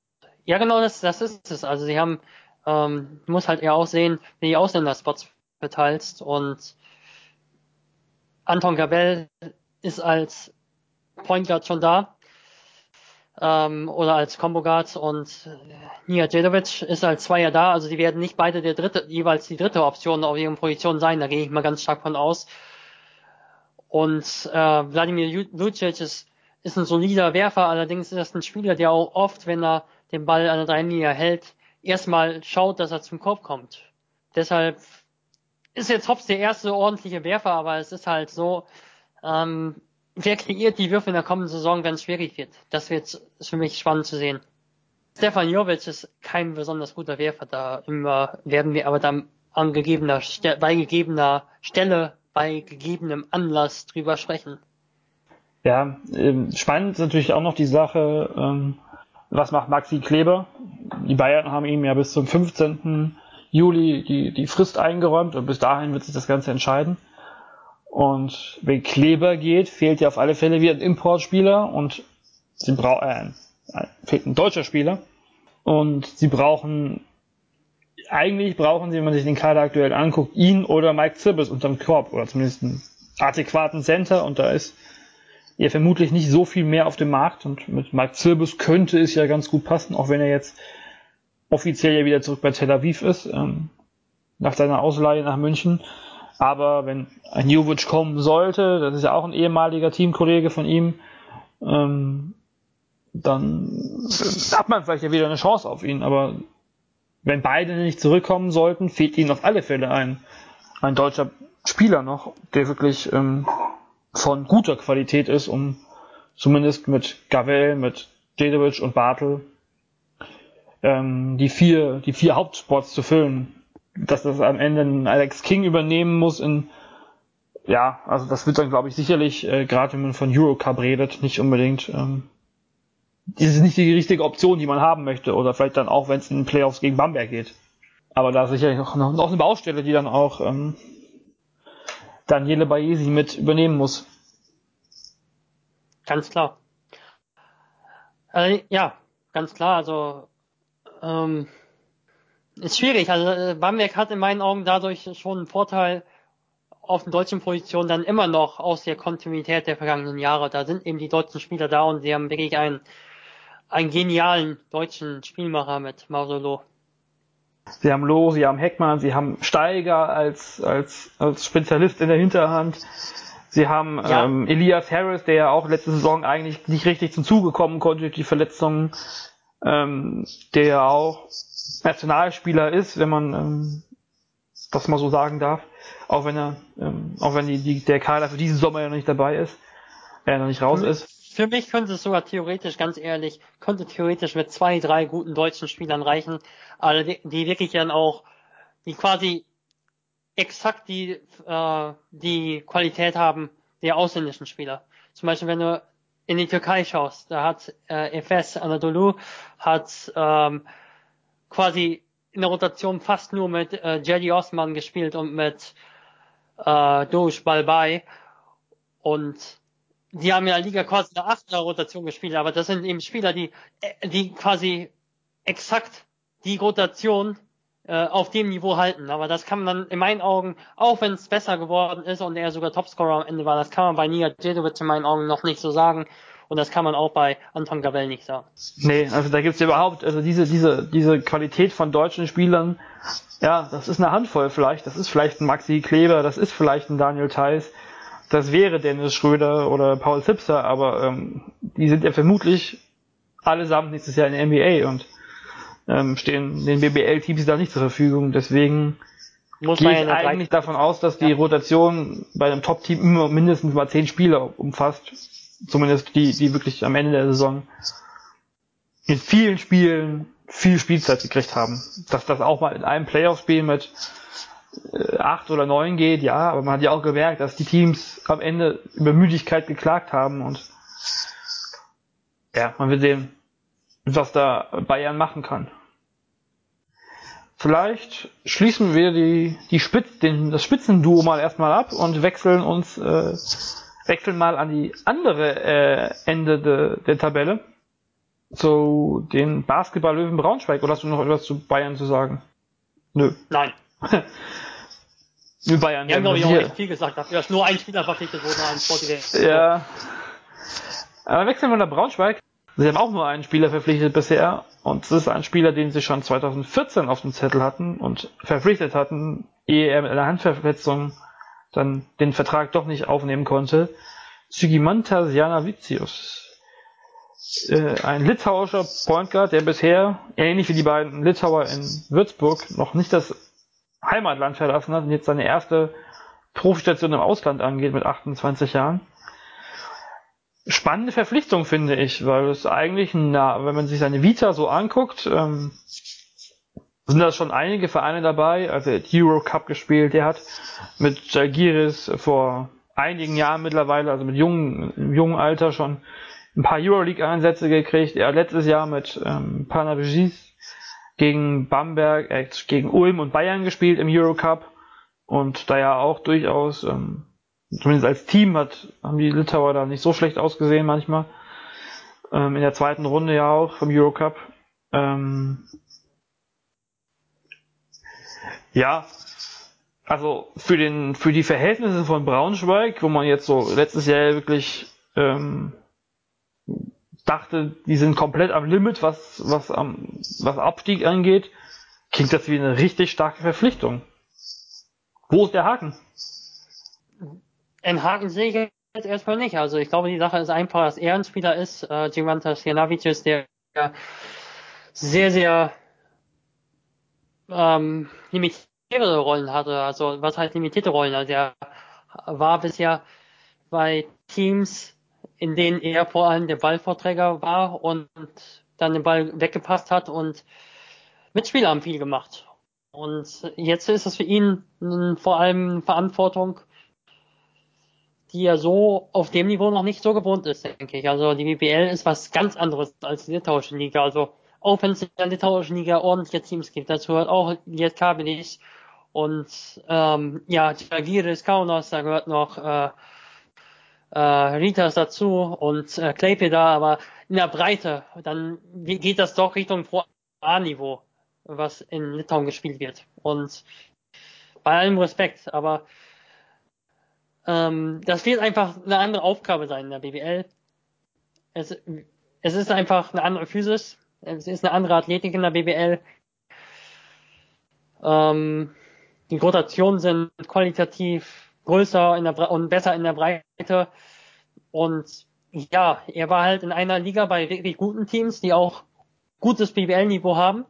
ja, genau, das, das ist es. Also sie haben, ähm, du musst halt eher auch sehen, wie die Ausländerspots verteilst. Und Anton Gabel ist als Point Guard schon da ähm, oder als Combo Guard. Und Nia Djedovic ist als Zweier da, also die werden nicht beide der dritte, jeweils die dritte Option auf ihren Positionen sein, da gehe ich mal ganz stark von aus. Und äh, Wladimir Lucic ist, ist ein solider Werfer, allerdings ist das ein Spieler, der auch oft, wenn er den Ball an der Dreilinie hält, erstmal schaut, dass er zum Korb kommt. Deshalb ist jetzt Hobbs der erste ordentliche Werfer, aber es ist halt so, ähm, wer kreiert die Würfe in der kommenden Saison, wenn es schwierig wird? Das wird für mich spannend zu sehen. Stefan Jovic ist kein besonders guter Werfer, da immer werden wir aber dann an gegebener, bei gegebener Stelle, bei gegebenem Anlass drüber sprechen. Ja, ähm, spannend ist natürlich auch noch die Sache, ähm, was macht Maxi Kleber? Die Bayern haben ihm ja bis zum 15. Juli die, die Frist eingeräumt und bis dahin wird sich das Ganze entscheiden. Und wenn Kleber geht, fehlt ja auf alle Fälle wieder ein Importspieler und sie brauchen äh, fehlt ein deutscher Spieler und sie brauchen eigentlich brauchen sie, wenn man sich den Kader aktuell anguckt, ihn oder Mike Zirbis unterm Korb oder zumindest einen adäquaten Center und da ist ja vermutlich nicht so viel mehr auf dem Markt und mit Mike Zirbis könnte es ja ganz gut passen, auch wenn er jetzt offiziell ja wieder zurück bei Tel Aviv ist, ähm, nach seiner Ausleihe nach München. Aber wenn ein Jovic kommen sollte, das ist ja auch ein ehemaliger Teamkollege von ihm, ähm, dann hat man vielleicht ja wieder eine Chance auf ihn. Aber wenn beide nicht zurückkommen sollten, fehlt ihnen auf alle Fälle ein, ein deutscher Spieler noch, der wirklich ähm, von guter Qualität ist, um zumindest mit Gavel, mit Dedovic und Bartel ähm, die vier, die vier Hauptspots zu füllen. Dass das am Ende ein Alex King übernehmen muss in ja, also das wird dann glaube ich sicherlich, äh, gerade wenn man von Eurocup redet, nicht unbedingt ähm, das ist nicht die richtige Option, die man haben möchte. Oder vielleicht dann auch, wenn es in den Playoffs gegen Bamberg geht. Aber da ist sicherlich noch, noch, noch eine Baustelle, die dann auch ähm, Daniele Baesi mit übernehmen muss. Ganz klar. Äh, ja, ganz klar. Also ähm, ist schwierig. Also äh, Bamberg hat in meinen Augen dadurch schon einen Vorteil auf den deutschen Positionen dann immer noch aus der Kontinuität der vergangenen Jahre. Da sind eben die deutschen Spieler da und sie haben wirklich einen, einen genialen deutschen Spielmacher mit Mausolo. Sie haben Loh, sie haben Heckmann, sie haben Steiger als, als, als Spezialist in der Hinterhand. Sie haben ja. ähm, Elias Harris, der ja auch letzte Saison eigentlich nicht richtig zum Zuge kommen konnte durch die Verletzungen ähm, der ja auch Nationalspieler ist, wenn man ähm, das mal so sagen darf, auch wenn er, ähm, auch wenn die, die, der Kader für diesen Sommer ja noch nicht dabei ist, er noch nicht raus für ist. Für mich könnte es sogar theoretisch, ganz ehrlich, könnte theoretisch mit zwei, drei guten deutschen Spielern reichen, aber die, die wirklich dann auch, die quasi exakt die, äh, die Qualität haben der ausländischen Spieler. Zum Beispiel, wenn du in die Türkei schaust, da hat äh, Efes Anadolu hat ähm, quasi in der Rotation fast nur mit äh, Jedi Osman gespielt und mit äh, Dosh Balbay. Und die haben ja Liga quasi in der achten Rotation gespielt, aber das sind eben Spieler, die äh, die quasi exakt die Rotation äh, auf dem Niveau halten. Aber das kann man in meinen Augen, auch wenn es besser geworden ist und er sogar Topscorer am Ende war, das kann man bei Nia Djedovic in meinen Augen noch nicht so sagen. Und das kann man auch bei Anton Gabel nicht sagen. Nee, also da gibt's überhaupt, also diese, diese, diese Qualität von deutschen Spielern, ja, das ist eine Handvoll vielleicht. Das ist vielleicht ein Maxi Kleber, das ist vielleicht ein Daniel Theiss, das wäre Dennis Schröder oder Paul Zipser, aber ähm, die sind ja vermutlich allesamt nächstes Jahr in der NBA und ähm, stehen den BBL-Teams da nicht zur Verfügung. Deswegen Muss gehe ich ja eigentlich davon aus, dass die ja. Rotation bei einem Top-Team immer mindestens mal zehn Spieler umfasst. Zumindest die, die wirklich am Ende der Saison in vielen Spielen viel Spielzeit gekriegt haben. Dass das auch mal in einem Playoff-Spiel mit äh, acht oder neun geht, ja, aber man hat ja auch gemerkt, dass die Teams am Ende über Müdigkeit geklagt haben und ja, man will sehen, was da Bayern machen kann. Vielleicht schließen wir die, die Spitz, den, das Spitzenduo mal erstmal ab und wechseln uns, äh, wechseln mal an die andere äh, Ende de, der Tabelle. Zu den Basketball-Löwen Braunschweig. Oder hast du noch etwas zu Bayern zu sagen? Nö. Nein. Nö, Bayern. Wir haben, glaube ich, auch echt viel gesagt. Dafür ist nur ein Spieler verpflichtet worden an Sporting. Ja. Aber wechseln wir nach Braunschweig. Sie haben auch nur einen Spieler verpflichtet bisher und es ist ein Spieler, den sie schon 2014 auf dem Zettel hatten und verpflichtet hatten, ehe er mit einer Handverletzung dann den Vertrag doch nicht aufnehmen konnte. Sygimantas Janavicius. Äh, ein litauischer Point Guard, der bisher, ähnlich wie die beiden Litauer in Würzburg, noch nicht das Heimatland verlassen hat und jetzt seine erste Profistation im Ausland angeht mit 28 Jahren spannende Verpflichtung, finde ich, weil es eigentlich, na, wenn man sich seine Vita so anguckt, ähm, sind da schon einige Vereine dabei. Also er hat Euro Cup gespielt, der hat mit Jalgiris vor einigen Jahren mittlerweile, also mit jungen, jungen Alter schon ein paar Euroleague-Einsätze gekriegt. Er hat letztes Jahr mit ähm, Panavigis gegen Bamberg, äh, gegen Ulm und Bayern gespielt im Eurocup und da ja auch durchaus ähm, zumindest als Team hat, haben die Litauer da nicht so schlecht ausgesehen manchmal. Ähm, in der zweiten Runde ja auch vom Eurocup. Ähm, ja, also für den für die Verhältnisse von Braunschweig, wo man jetzt so letztes Jahr wirklich ähm, dachte, die sind komplett am Limit, was was am was Abstieg angeht, klingt das wie eine richtig starke Verpflichtung. Wo ist der Haken? Einen Haken sehe ich jetzt erstmal nicht. Also ich glaube, die Sache ist einfach, dass er ein Spieler ist, äh, Gimantas Janavicius, der sehr, sehr ähm, limitierte Rollen hatte. Also was heißt limitierte Rollen? Also er war bisher bei Teams, in denen er vor allem der Ballvorträger war und dann den Ball weggepasst hat und Mitspieler haben viel gemacht. Und jetzt ist es für ihn vor allem Verantwortung, die er so auf dem Niveau noch nicht so gewohnt ist, denke ich. Also die BBL ist was ganz anderes als die litauische Liga. Also auch wenn es in der litauischen Liga ordentliche Teams gibt, dazu gehört auch Lietkabelis und ähm, ja, Jagiris Kaunas, da gehört noch äh, äh, Ritas dazu und äh, Kleipeda, aber in der Breite, dann geht das doch Richtung Pro A-Niveau, was in Litauen gespielt wird. Und bei allem Respekt, aber ähm, das wird einfach eine andere Aufgabe sein in der BBL. Es, es ist einfach eine andere Physis. Es ist eine andere Athletik in der BBL. Ähm, die Rotationen sind qualitativ größer in der, und besser in der Breite. Und ja, er war halt in einer Liga bei wirklich guten Teams, die auch gutes BBL-Niveau haben.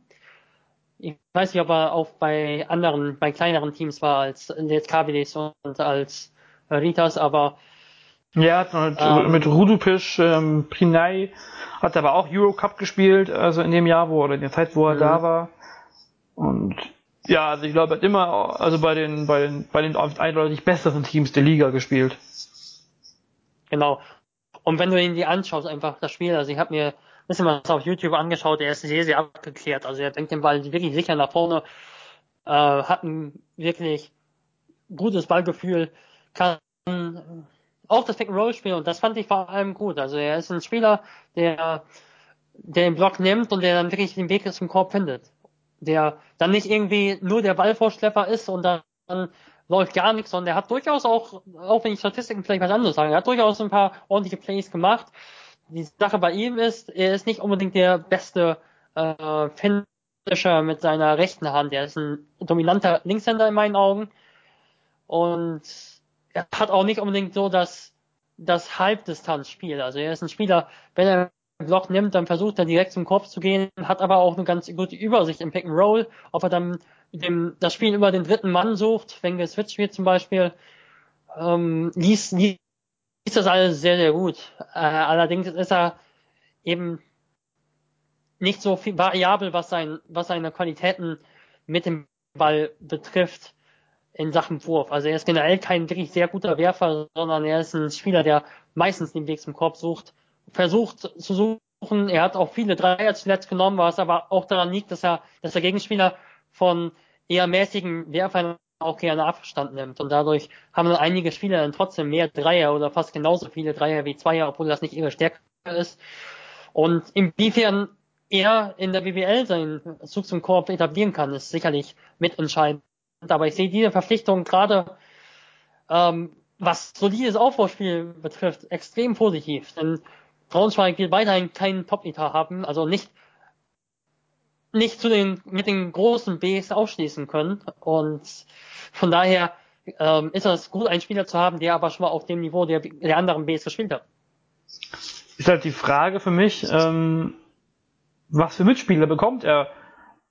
Ich weiß nicht, ob er auch bei anderen, bei kleineren Teams war als jetzt Kabilis und als Ritas, aber ja, hat mit, ähm, mit Rudupisch, ähm, Prinai hat aber auch Eurocup gespielt, also in dem Jahr, wo oder in der Zeit, wo er da mhm. war. Und ja, also ich glaube, er hat immer, also bei den, bei den, bei den eindeutig besseren Teams der Liga gespielt. Genau. Und wenn du ihn die anschaust, einfach das Spiel, also ich habe mir ein bisschen was auf YouTube angeschaut, er ist sehr, sehr abgeklärt. Also er denkt den Ball wirklich sicher nach vorne, äh, hat ein wirklich gutes Ballgefühl, kann auch das Pick and Roll spielen und das fand ich vor allem gut. Also er ist ein Spieler, der, der den Block nimmt und der dann wirklich den Weg zum Korb findet. Der dann nicht irgendwie nur der Ballvorschlepper ist und dann, dann läuft gar nichts, sondern der hat durchaus auch, auch wenn ich Statistiken vielleicht was anderes sage, er hat durchaus ein paar ordentliche Plays gemacht. Die Sache bei ihm ist, er ist nicht unbedingt der beste äh, Finisher mit seiner rechten Hand. Er ist ein dominanter Linkshänder in meinen Augen. Und er hat auch nicht unbedingt so das, das Halbdistanzspiel. Also er ist ein Spieler, wenn er einen Block nimmt, dann versucht er direkt zum Kopf zu gehen, hat aber auch eine ganz gute Übersicht im Pick and Roll, ob er dann dem, das Spiel über den dritten Mann sucht, wenn wir Switch spielt zum Beispiel, ähm, liest, liest das alles sehr, sehr gut. Äh, allerdings ist er eben nicht so viel variabel, was sein, was seine Qualitäten mit dem Ball betrifft in Sachen Wurf. Also er ist generell kein wirklich sehr guter Werfer, sondern er ist ein Spieler, der meistens den Weg zum Korb sucht, versucht zu suchen. Er hat auch viele Dreier zuletzt genommen, was aber auch daran liegt, dass er, dass der Gegenspieler von eher mäßigen Werfern auch gerne Abstand nimmt. Und dadurch haben dann einige Spieler dann trotzdem mehr Dreier oder fast genauso viele Dreier wie Zweier, obwohl das nicht ihre Stärke ist. Und inwiefern er in der BWL seinen Zug zum Korb etablieren kann, ist sicherlich mitentscheidend. Aber ich sehe diese Verpflichtung gerade, ähm, was solides Aufbauspiel betrifft, extrem positiv. Denn Braunschweig wird weiterhin keinen Top-Etat haben, also nicht nicht zu den mit den großen Bs ausschließen können. Und von daher ähm, ist es gut, einen Spieler zu haben, der aber schon mal auf dem Niveau der, der anderen Bs gespielt hat. Ist halt die Frage für mich, ähm, was für Mitspieler bekommt er?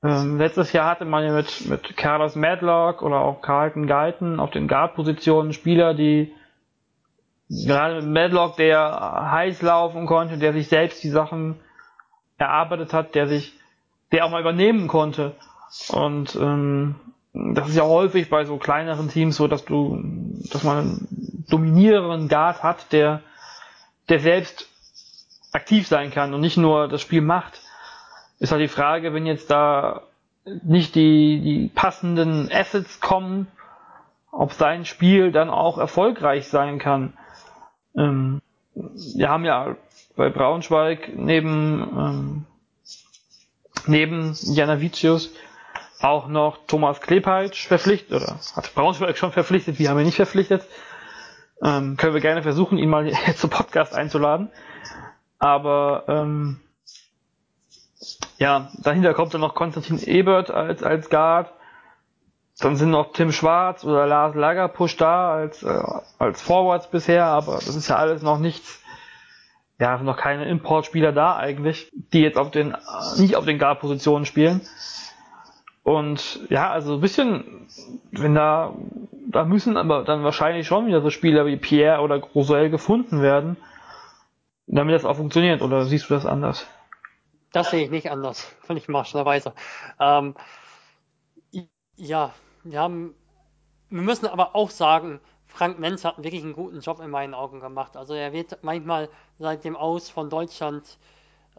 Ähm, letztes Jahr hatte man ja mit, mit Carlos Madlock oder auch Carlton Galton auf den Guard-Positionen Spieler, die gerade mit Madlock, der heiß laufen konnte, der sich selbst die Sachen erarbeitet hat, der sich, der auch mal übernehmen konnte. Und ähm, das ist ja häufig bei so kleineren Teams so, dass du, dass man einen dominierenden Guard hat, der, der selbst aktiv sein kann und nicht nur das Spiel macht ist halt die Frage, wenn jetzt da nicht die, die passenden Assets kommen, ob sein Spiel dann auch erfolgreich sein kann. Ähm, wir haben ja bei Braunschweig neben, ähm, neben Janavicius auch noch Thomas Klepheitsch verpflichtet, oder hat Braunschweig schon verpflichtet, wir haben ihn nicht verpflichtet. Ähm, können wir gerne versuchen, ihn mal zum Podcast einzuladen. Aber ähm, ja, dahinter kommt dann noch Konstantin Ebert als, als Guard. Dann sind noch Tim Schwarz oder Lars Lagerpusch da als, äh, als Forwards bisher, aber das ist ja alles noch nichts, ja, noch keine Importspieler da eigentlich, die jetzt auf den, nicht auf den Guard-Positionen spielen. Und ja, also ein bisschen, wenn da, da müssen aber dann wahrscheinlich schon wieder so Spieler wie Pierre oder Grosel gefunden werden, damit das auch funktioniert, oder siehst du das anders? Das sehe ich nicht anders, völlig marschenderweise. Ähm, ja, wir haben, wir müssen aber auch sagen, Frank Menz hat wirklich einen guten Job in meinen Augen gemacht. Also er wird manchmal seit dem Aus von Deutschland,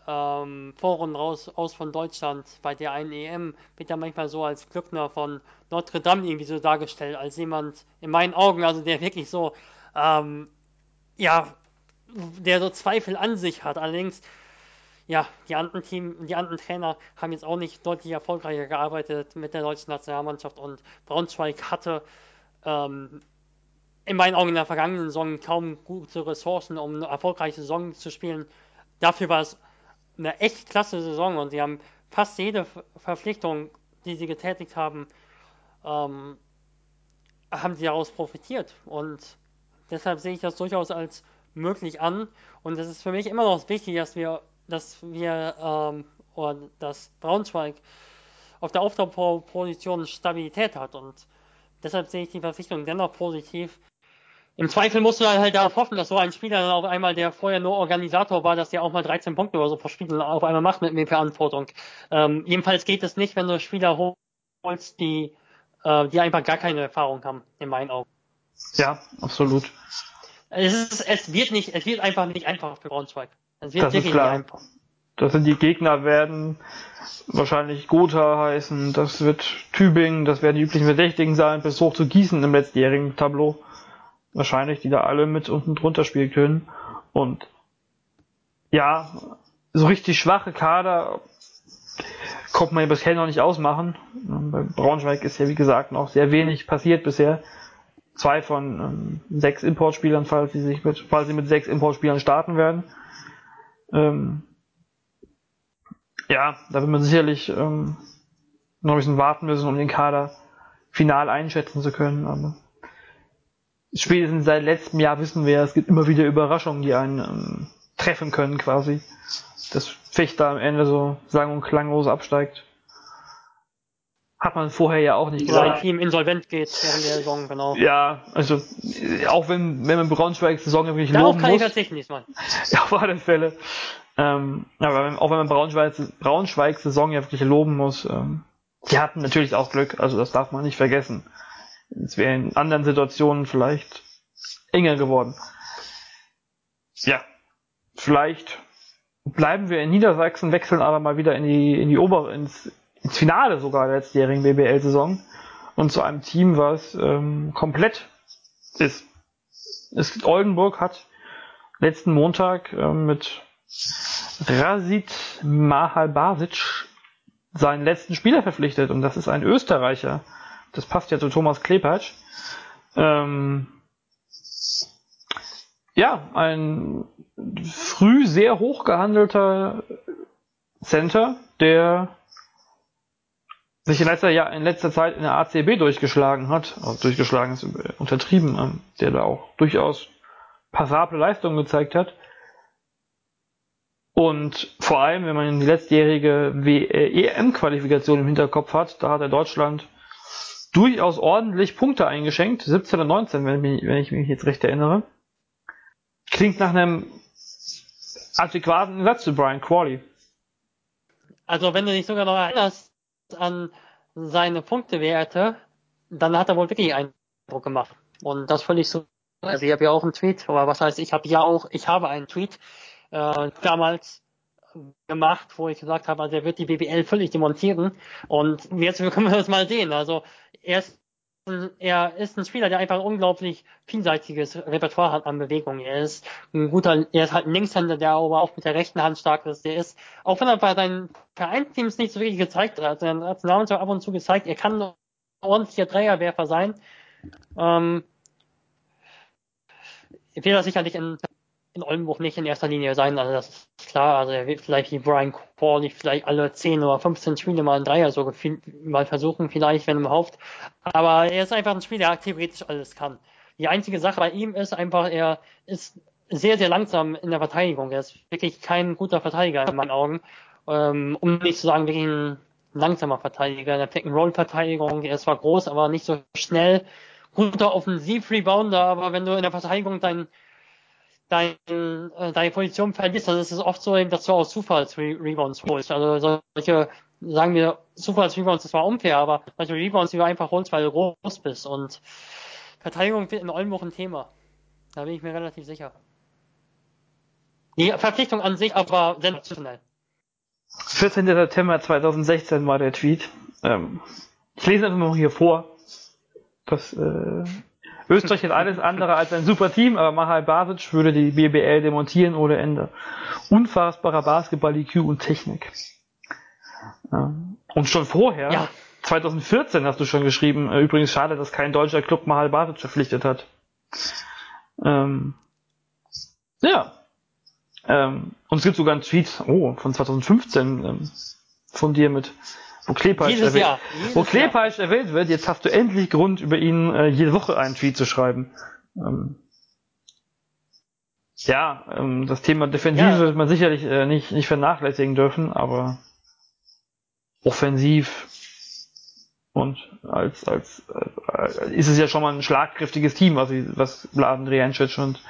ähm, Foren raus, aus von Deutschland bei der einen EM, wird er manchmal so als Glückner von Notre Dame irgendwie so dargestellt, als jemand in meinen Augen, also der wirklich so, ähm, ja, der so Zweifel an sich hat. Allerdings ja, die anderen Team, die anderen Trainer haben jetzt auch nicht deutlich erfolgreicher gearbeitet mit der deutschen Nationalmannschaft und Braunschweig hatte ähm, in meinen Augen in der vergangenen Saison kaum gute Ressourcen, um eine erfolgreiche Saison zu spielen. Dafür war es eine echt klasse Saison und sie haben fast jede Verpflichtung, die sie getätigt haben, ähm, haben sie daraus profitiert. Und deshalb sehe ich das durchaus als möglich an. Und es ist für mich immer noch wichtig, dass wir dass wir ähm, oder dass Braunschweig auf der Aufbauposition Stabilität hat und deshalb sehe ich die Verpflichtung dennoch positiv. Im Zweifel musst du dann halt darauf hoffen, dass so ein Spieler dann auf einmal, der vorher nur Organisator war, dass der auch mal 13 Punkte oder so pro Spiel auf einmal macht mit mehr Verantwortung. Ähm, jedenfalls geht es nicht, wenn du Spieler holst, die, äh, die einfach gar keine Erfahrung haben, in meinen Augen. Ja, absolut. Es, ist, es wird nicht, es wird einfach nicht einfach für Braunschweig. Das, das ist klar. Das sind die Gegner werden wahrscheinlich Gotha heißen, das wird Tübingen, das werden die üblichen Verdächtigen sein, bis hoch zu Gießen im letztjährigen Tableau. Wahrscheinlich, die da alle mit unten drunter spielen können. Und ja, so richtig schwache Kader kommt man ja bisher noch nicht ausmachen. Bei Braunschweig ist ja wie gesagt noch sehr wenig passiert bisher. Zwei von ähm, sechs Importspielern, falls sie sich mit, falls sie mit sechs Importspielern starten werden. Ähm, ja, da wird man sicherlich ähm, noch ein bisschen warten müssen, um den Kader final einschätzen zu können. Aber spätestens seit letztem Jahr wissen wir, es gibt immer wieder Überraschungen, die einen ähm, treffen können quasi. Das Fechter am Ende so sang- und klanglos absteigt. Hat man vorher ja auch nicht gesagt. Weil ein Team insolvent geht während der Saison, genau. Ja, also auch wenn, wenn man Braunschweig Saison wirklich Darauf loben kann muss. ich verzichten diesmal. Ja, auf alle Fälle. Ähm, aber auch wenn man Braunschweigs, Braunschweigs Saison ja wirklich loben muss, ähm, die hatten natürlich auch Glück, also das darf man nicht vergessen. Es wäre in anderen Situationen vielleicht enger geworden. Ja, vielleicht bleiben wir in Niedersachsen, wechseln aber mal wieder in die, in die Ober, ins, ins Finale sogar der letztjährigen BBL-Saison und zu einem Team, was ähm, komplett ist. ist. Oldenburg hat letzten Montag äh, mit Rasid Mahalbasic seinen letzten Spieler verpflichtet und das ist ein Österreicher. Das passt ja zu Thomas Klepatsch. Ähm, ja, ein früh sehr hoch gehandelter Center, der sich in letzter, Jahr, in letzter Zeit in der ACB durchgeschlagen hat, also durchgeschlagen ist untertrieben, ähm, der da auch durchaus passable Leistungen gezeigt hat. Und vor allem, wenn man die letztjährige äh, EM-Qualifikation im Hinterkopf hat, da hat er Deutschland durchaus ordentlich Punkte eingeschenkt, 17 und 19, wenn ich, wenn ich mich jetzt recht erinnere. Klingt nach einem adäquaten Satz zu Brian Qualley. Also wenn du dich sogar noch erinnerst an seine Punktewerte, dann hat er wohl wirklich einen Eindruck gemacht. Und das völlig so. Also ich habe ja auch einen Tweet, aber was heißt, ich habe ja auch, ich habe einen Tweet äh, damals gemacht, wo ich gesagt habe, also er wird die BBL völlig demontieren. Und jetzt können wir das mal sehen. Also er ist, er ist ein Spieler, der einfach ein unglaublich vielseitiges Repertoire hat an Bewegungen. Er ist ein guter, er ist halt ein Linkshänder, der aber auch mit der rechten Hand stark ist. Der ist, auch wenn er bei seinen Vereinsteams nicht so wirklich gezeigt hat, also er hat namens ab und zu gezeigt, er kann ein ordentlicher Dreierwerfer sein. Ähm, wird er sicherlich in in Oldenburg nicht in erster Linie sein, also das ist klar. Also er wird vielleicht wie Brian Corley vielleicht alle 10 oder 15 Spiele mal ein Dreier so mal versuchen, vielleicht, wenn überhaupt. Aber er ist einfach ein Spieler, der theoretisch alles kann. Die einzige Sache bei ihm ist einfach, er ist sehr, sehr langsam in der Verteidigung. Er ist wirklich kein guter Verteidiger in meinen Augen. Ähm, um nicht zu sagen, wirklich ein langsamer Verteidiger in der Pick-and-Roll-Verteidigung. Er ist zwar groß, aber nicht so schnell. Guter Offensiv-Rebounder, aber wenn du in der Verteidigung dein dein, äh, deine Position vergisst, ist es oft so, dass du aus Zufalls-Rebounds holst. Also solche, sagen wir, Zufalls-Rebounds, das war unfair, aber solche Rebounds, die du einfach holst, weil du groß bist. Und Verteidigung wird in Oldenburg ein Thema. Da bin ich mir relativ sicher. Die Verpflichtung an sich aber sensationell. 14. September 2016 war der Tweet. Ähm, ich lese einfach mal hier vor. Das äh, Österreich ist alles andere als ein super Team, aber Mahal Basic würde die BBL demontieren ohne Ende. Unfassbarer Basketball-IQ und Technik. Und schon vorher, ja. 2014 hast du schon geschrieben, äh, übrigens schade, dass kein deutscher Club Mahal Basic verpflichtet hat. Ähm, ja. Ähm, und es gibt sogar einen Tweet, oh, von 2015 ähm, von dir mit wo Klepeich erwähnt, Jahr. wo Klepeich erwähnt wird, jetzt hast du endlich Grund, über ihn äh, jede Woche einen Tweet zu schreiben. Ähm, ja, ähm, das Thema Defensive ja. wird man sicherlich äh, nicht, nicht vernachlässigen dürfen, aber offensiv und als, als, äh, ist es ja schon mal ein schlagkräftiges Team, was, was Bladen Drijancic und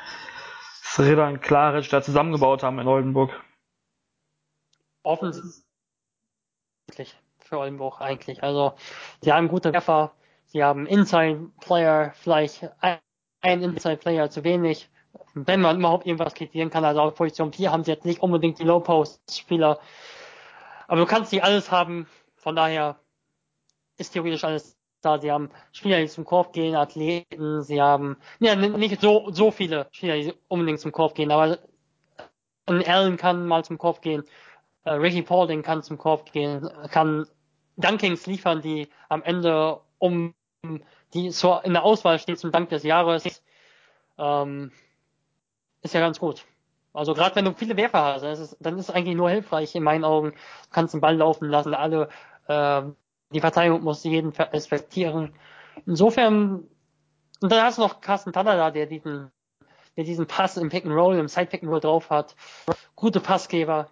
Sredan Klaric da zusammengebaut haben in Oldenburg. Offensiv für Oldenburg eigentlich. Also sie haben gute Werfer, sie haben Inside-Player, vielleicht ein Inside-Player zu wenig, wenn man überhaupt irgendwas kritisieren kann. Also auf Position 4 haben sie jetzt nicht unbedingt die Low-Post-Spieler. Aber du kannst die alles haben, von daher ist theoretisch alles da. Sie haben Spieler, die zum Korb gehen, Athleten, sie haben, ja, nicht so, so viele Spieler, die unbedingt zum Korb gehen, aber ein Allen kann mal zum Korb gehen, äh, Ricky Paulding kann zum Korb gehen, kann Dunkings liefern, die am Ende um die so in der Auswahl steht zum Dank des Jahres, ähm, ist ja ganz gut. Also gerade wenn du viele Werfer hast, dann ist, es, dann ist es eigentlich nur hilfreich in meinen Augen. Du kannst den Ball laufen lassen, alle äh, die Verteidigung muss jeden respektieren. Insofern, und dann hast du noch Carsten Tanner da, der diesen, der diesen Pass im Pick and Roll, im Side Pick and Roll drauf hat. Gute Passgeber,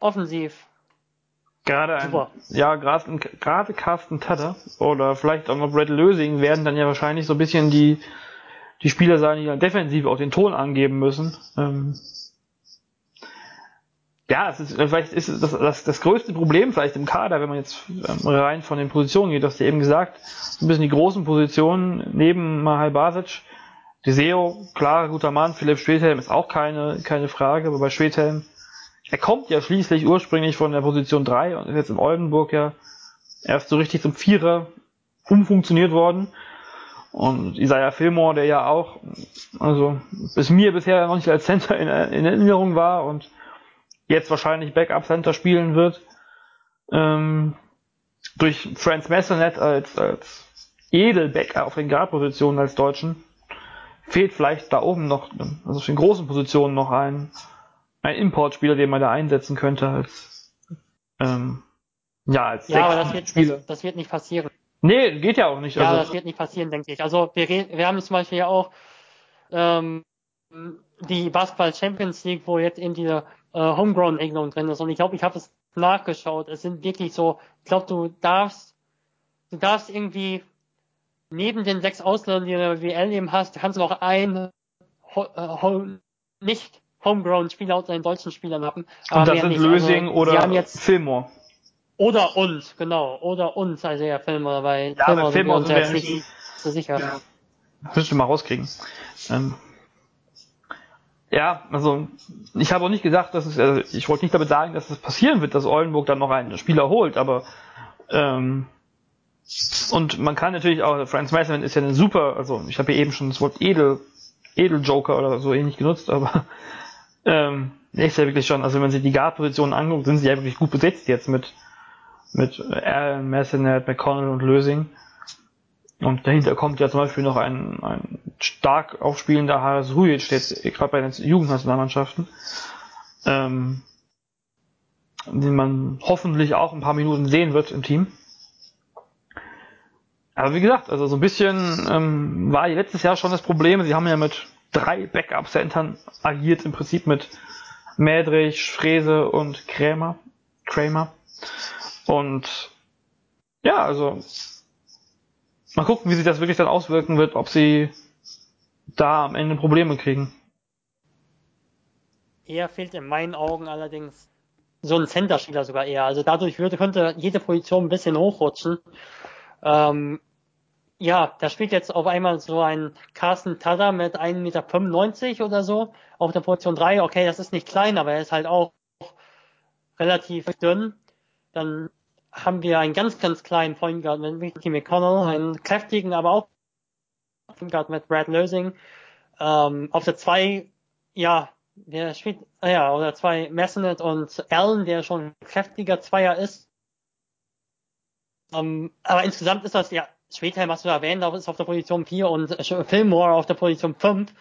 offensiv, Gerade ein, Super. ja, gerade, gerade Carsten Tatter oder vielleicht auch noch Brad Lösing werden dann ja wahrscheinlich so ein bisschen die, die Spieler sein, die dann defensiv auch den Ton angeben müssen. Ähm, ja, es ist, vielleicht ist das, das, das größte Problem vielleicht im Kader, wenn man jetzt ähm, rein von den Positionen geht, hast du eben gesagt, ein bisschen die großen Positionen neben Mahal Basic. Deseo, klar, guter Mann, Philipp Schwedhelm ist auch keine, keine Frage, aber bei Schwedhelm, er kommt ja schließlich ursprünglich von der Position 3 und ist jetzt in Oldenburg ja erst so richtig zum Vierer umfunktioniert worden. Und Isaiah Fillmore, der ja auch, also bis mir bisher noch nicht als Center in, in Erinnerung war und jetzt wahrscheinlich Backup Center spielen wird, ähm, durch Franz Messernet als, als Edel-Backup auf den Guard-Positionen als Deutschen, fehlt vielleicht da oben noch, also auf den großen Positionen noch ein, ein Importspieler, den man da einsetzen könnte als, ähm, ja, als Ja, aber das wird, das, das wird nicht passieren. Nee, geht ja auch nicht. Ja, also, das wird nicht passieren, denke ich. Also wir, wir haben zum Beispiel ja auch ähm, die Basketball Champions League, wo jetzt eben diese äh, Homegrown-Regelung drin ist. Und ich glaube, ich habe es nachgeschaut. Es sind wirklich so, ich glaube, du darfst, du darfst irgendwie neben den sechs Ausländern, die du in der WL eben hast, kannst du noch einen ho äh, ho nicht Homegrown-Spieler unter den deutschen Spielern haben. und das sind nicht. Lösing also, oder jetzt Fillmore. oder uns, genau. Oder uns, also ja Filmer, weil Ja, bei Filmer sind wir Fillmore uns jetzt nicht- nicht so sicher. Ja. Müssen wir mal rauskriegen. Ähm, ja, also ich habe auch nicht gesagt, dass es, also ich wollte nicht damit sagen, dass es passieren wird, dass Oldenburg dann noch einen Spieler holt, aber ähm, und man kann natürlich auch, Franz Mason ist ja eine super, also ich habe ja eben schon das Wort Edel, Edeljoker oder so ähnlich genutzt, aber ähm, ist ja wirklich schon, also wenn man sich die Guard-Positionen anguckt, sind sie ja wirklich gut besetzt jetzt mit mit Allen, Messenet, McConnell und Lösing. Und dahinter kommt ja zum Beispiel noch ein, ein stark aufspielender Haris Rujic, steht gerade bei den Jugendnationalmannschaften, ähm, den man hoffentlich auch ein paar Minuten sehen wird im Team. Aber wie gesagt, also so ein bisschen ähm, war letztes Jahr schon das Problem. Sie haben ja mit drei Backup-Centern agiert, im Prinzip mit Mädrich, Frese und Krämer. Kramer. Und ja, also mal gucken, wie sich das wirklich dann auswirken wird, ob sie da am Ende Probleme kriegen. Eher fehlt in meinen Augen allerdings so ein Center-Spieler sogar eher. Also dadurch würde, könnte jede Position ein bisschen hochrutschen. Ähm, ja, da spielt jetzt auf einmal so ein Carsten Tada mit 1,95 Meter oder so auf der Position 3. Okay, das ist nicht klein, aber er ist halt auch relativ dünn. Dann haben wir einen ganz, ganz kleinen Point Guard mit Mickey McConnell, einen kräftigen, aber auch Point Guard mit Brad Lösing. Ähm, auf der 2, ja, der spielt, ah ja, oder zwei Messenet und Allen, der schon ein kräftiger Zweier ist. Ähm, aber insgesamt ist das, ja, Schwedhelm hast du erwähnt, ist auf der Position 4 und äh, Fillmore auf der Position 5.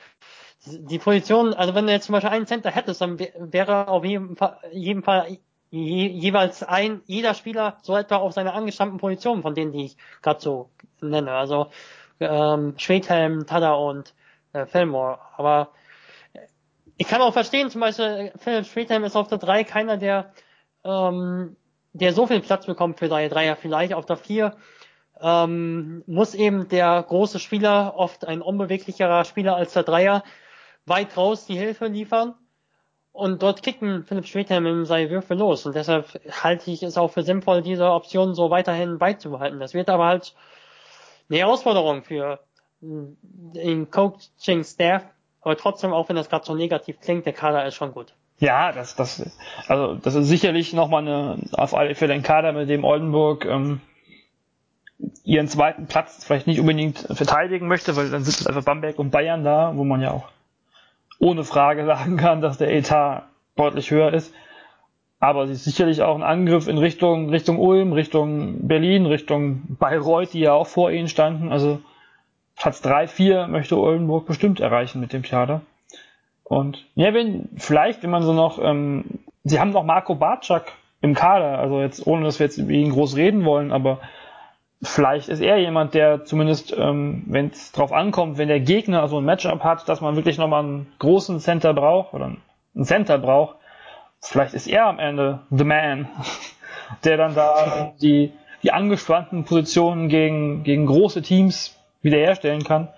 Die Position, also wenn du jetzt zum Beispiel einen Center hättest, dann wär- wäre auf jeden Fall, jeden Fall je, jeweils ein, jeder Spieler so etwa auf seiner angestammten Position, von denen, die ich gerade so nenne. Also ähm, Schwedhelm, Tada und äh, Fillmore. Aber ich kann auch verstehen, zum Beispiel äh, Philipp Schwedhelm ist auf der 3 keiner, der ähm, der so viel Platz bekommt für seine Dreier vielleicht. Auf der 4 ähm, muss eben der große Spieler, oft ein unbeweglicherer Spieler als der Dreier, weit raus die Hilfe liefern. Und dort kicken Philipp Schwedhelm seine Würfe los. Und deshalb halte ich es auch für sinnvoll, diese Option so weiterhin beizubehalten. Das wird aber halt eine Herausforderung für den Coaching-Staff. Aber trotzdem, auch wenn das gerade so negativ klingt, der Kader ist schon gut. Ja, das, das, also das ist sicherlich nochmal eine, auf alle Fälle ein Kader, mit dem Oldenburg ähm, ihren zweiten Platz vielleicht nicht unbedingt verteidigen möchte, weil dann sitzen einfach Bamberg und Bayern da, wo man ja auch ohne Frage sagen kann, dass der Etat deutlich höher ist. Aber sie ist sicherlich auch ein Angriff in Richtung, Richtung Ulm, Richtung Berlin, Richtung Bayreuth, die ja auch vor ihnen standen. Also Platz 3, 4 möchte Oldenburg bestimmt erreichen mit dem Kader. Und ja, wenn, vielleicht, wenn man so noch, ähm, sie haben noch Marco Bartschak im Kader, also jetzt, ohne dass wir jetzt über ihn groß reden wollen, aber vielleicht ist er jemand, der zumindest, ähm, wenn es drauf ankommt, wenn der Gegner so ein Matchup hat, dass man wirklich nochmal einen großen Center braucht oder einen Center braucht, vielleicht ist er am Ende the man, der dann da die, die angespannten Positionen gegen, gegen große Teams wiederherstellen kann.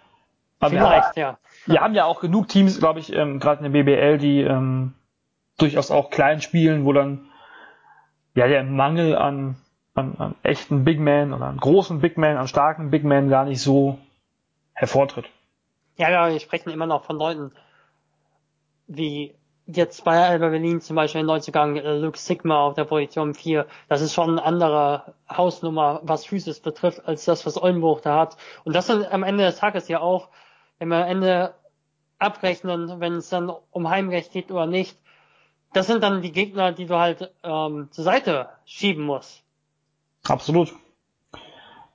Aber wir, Vielleicht, ja. wir haben ja auch genug Teams, glaube ich, ähm, gerade in der BBL, die, ähm, durchaus auch kleinen Spielen, wo dann ja der Mangel an, an, an echten Big Man oder an großen Big Man, an starken Big Man gar nicht so hervortritt. Ja, ja, wir sprechen immer noch von Leuten wie jetzt bei Alba Berlin zum Beispiel in Neuzugang äh, Luke Sigma auf der Position 4, das ist schon eine andere Hausnummer, was Physis betrifft, als das, was Oldenburg da hat. Und das sind am Ende des Tages ja auch, wenn wir am Ende abrechnen, wenn es dann um Heimrecht geht oder nicht, das sind dann die Gegner, die du halt ähm, zur Seite schieben musst. Absolut.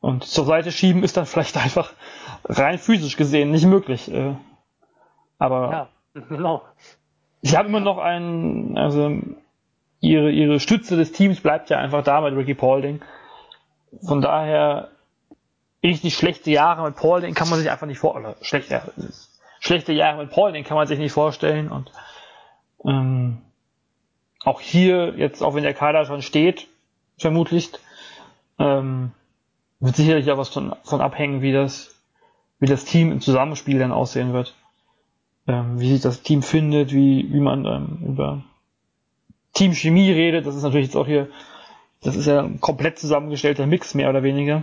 Und zur Seite schieben ist dann vielleicht einfach rein physisch gesehen nicht möglich. Äh, aber ja, genau. Sie haben immer noch einen, also ihre, ihre Stütze des Teams bleibt ja einfach da mit Ricky Paulding. Von daher richtig schlechte Jahre mit Paulding kann man sich einfach nicht vorstellen. Schlechte, schlechte Jahre mit Paulding kann man sich nicht vorstellen. Und ähm, auch hier, jetzt auch wenn der Kader schon steht, vermutlich, ähm, wird sicherlich auch was von, von abhängen, wie das, wie das Team im Zusammenspiel dann aussehen wird ähm, wie sich das Team findet, wie, wie man ähm, über Teamchemie redet. Das ist natürlich jetzt auch hier, das ist ja ein komplett zusammengestellter Mix, mehr oder weniger.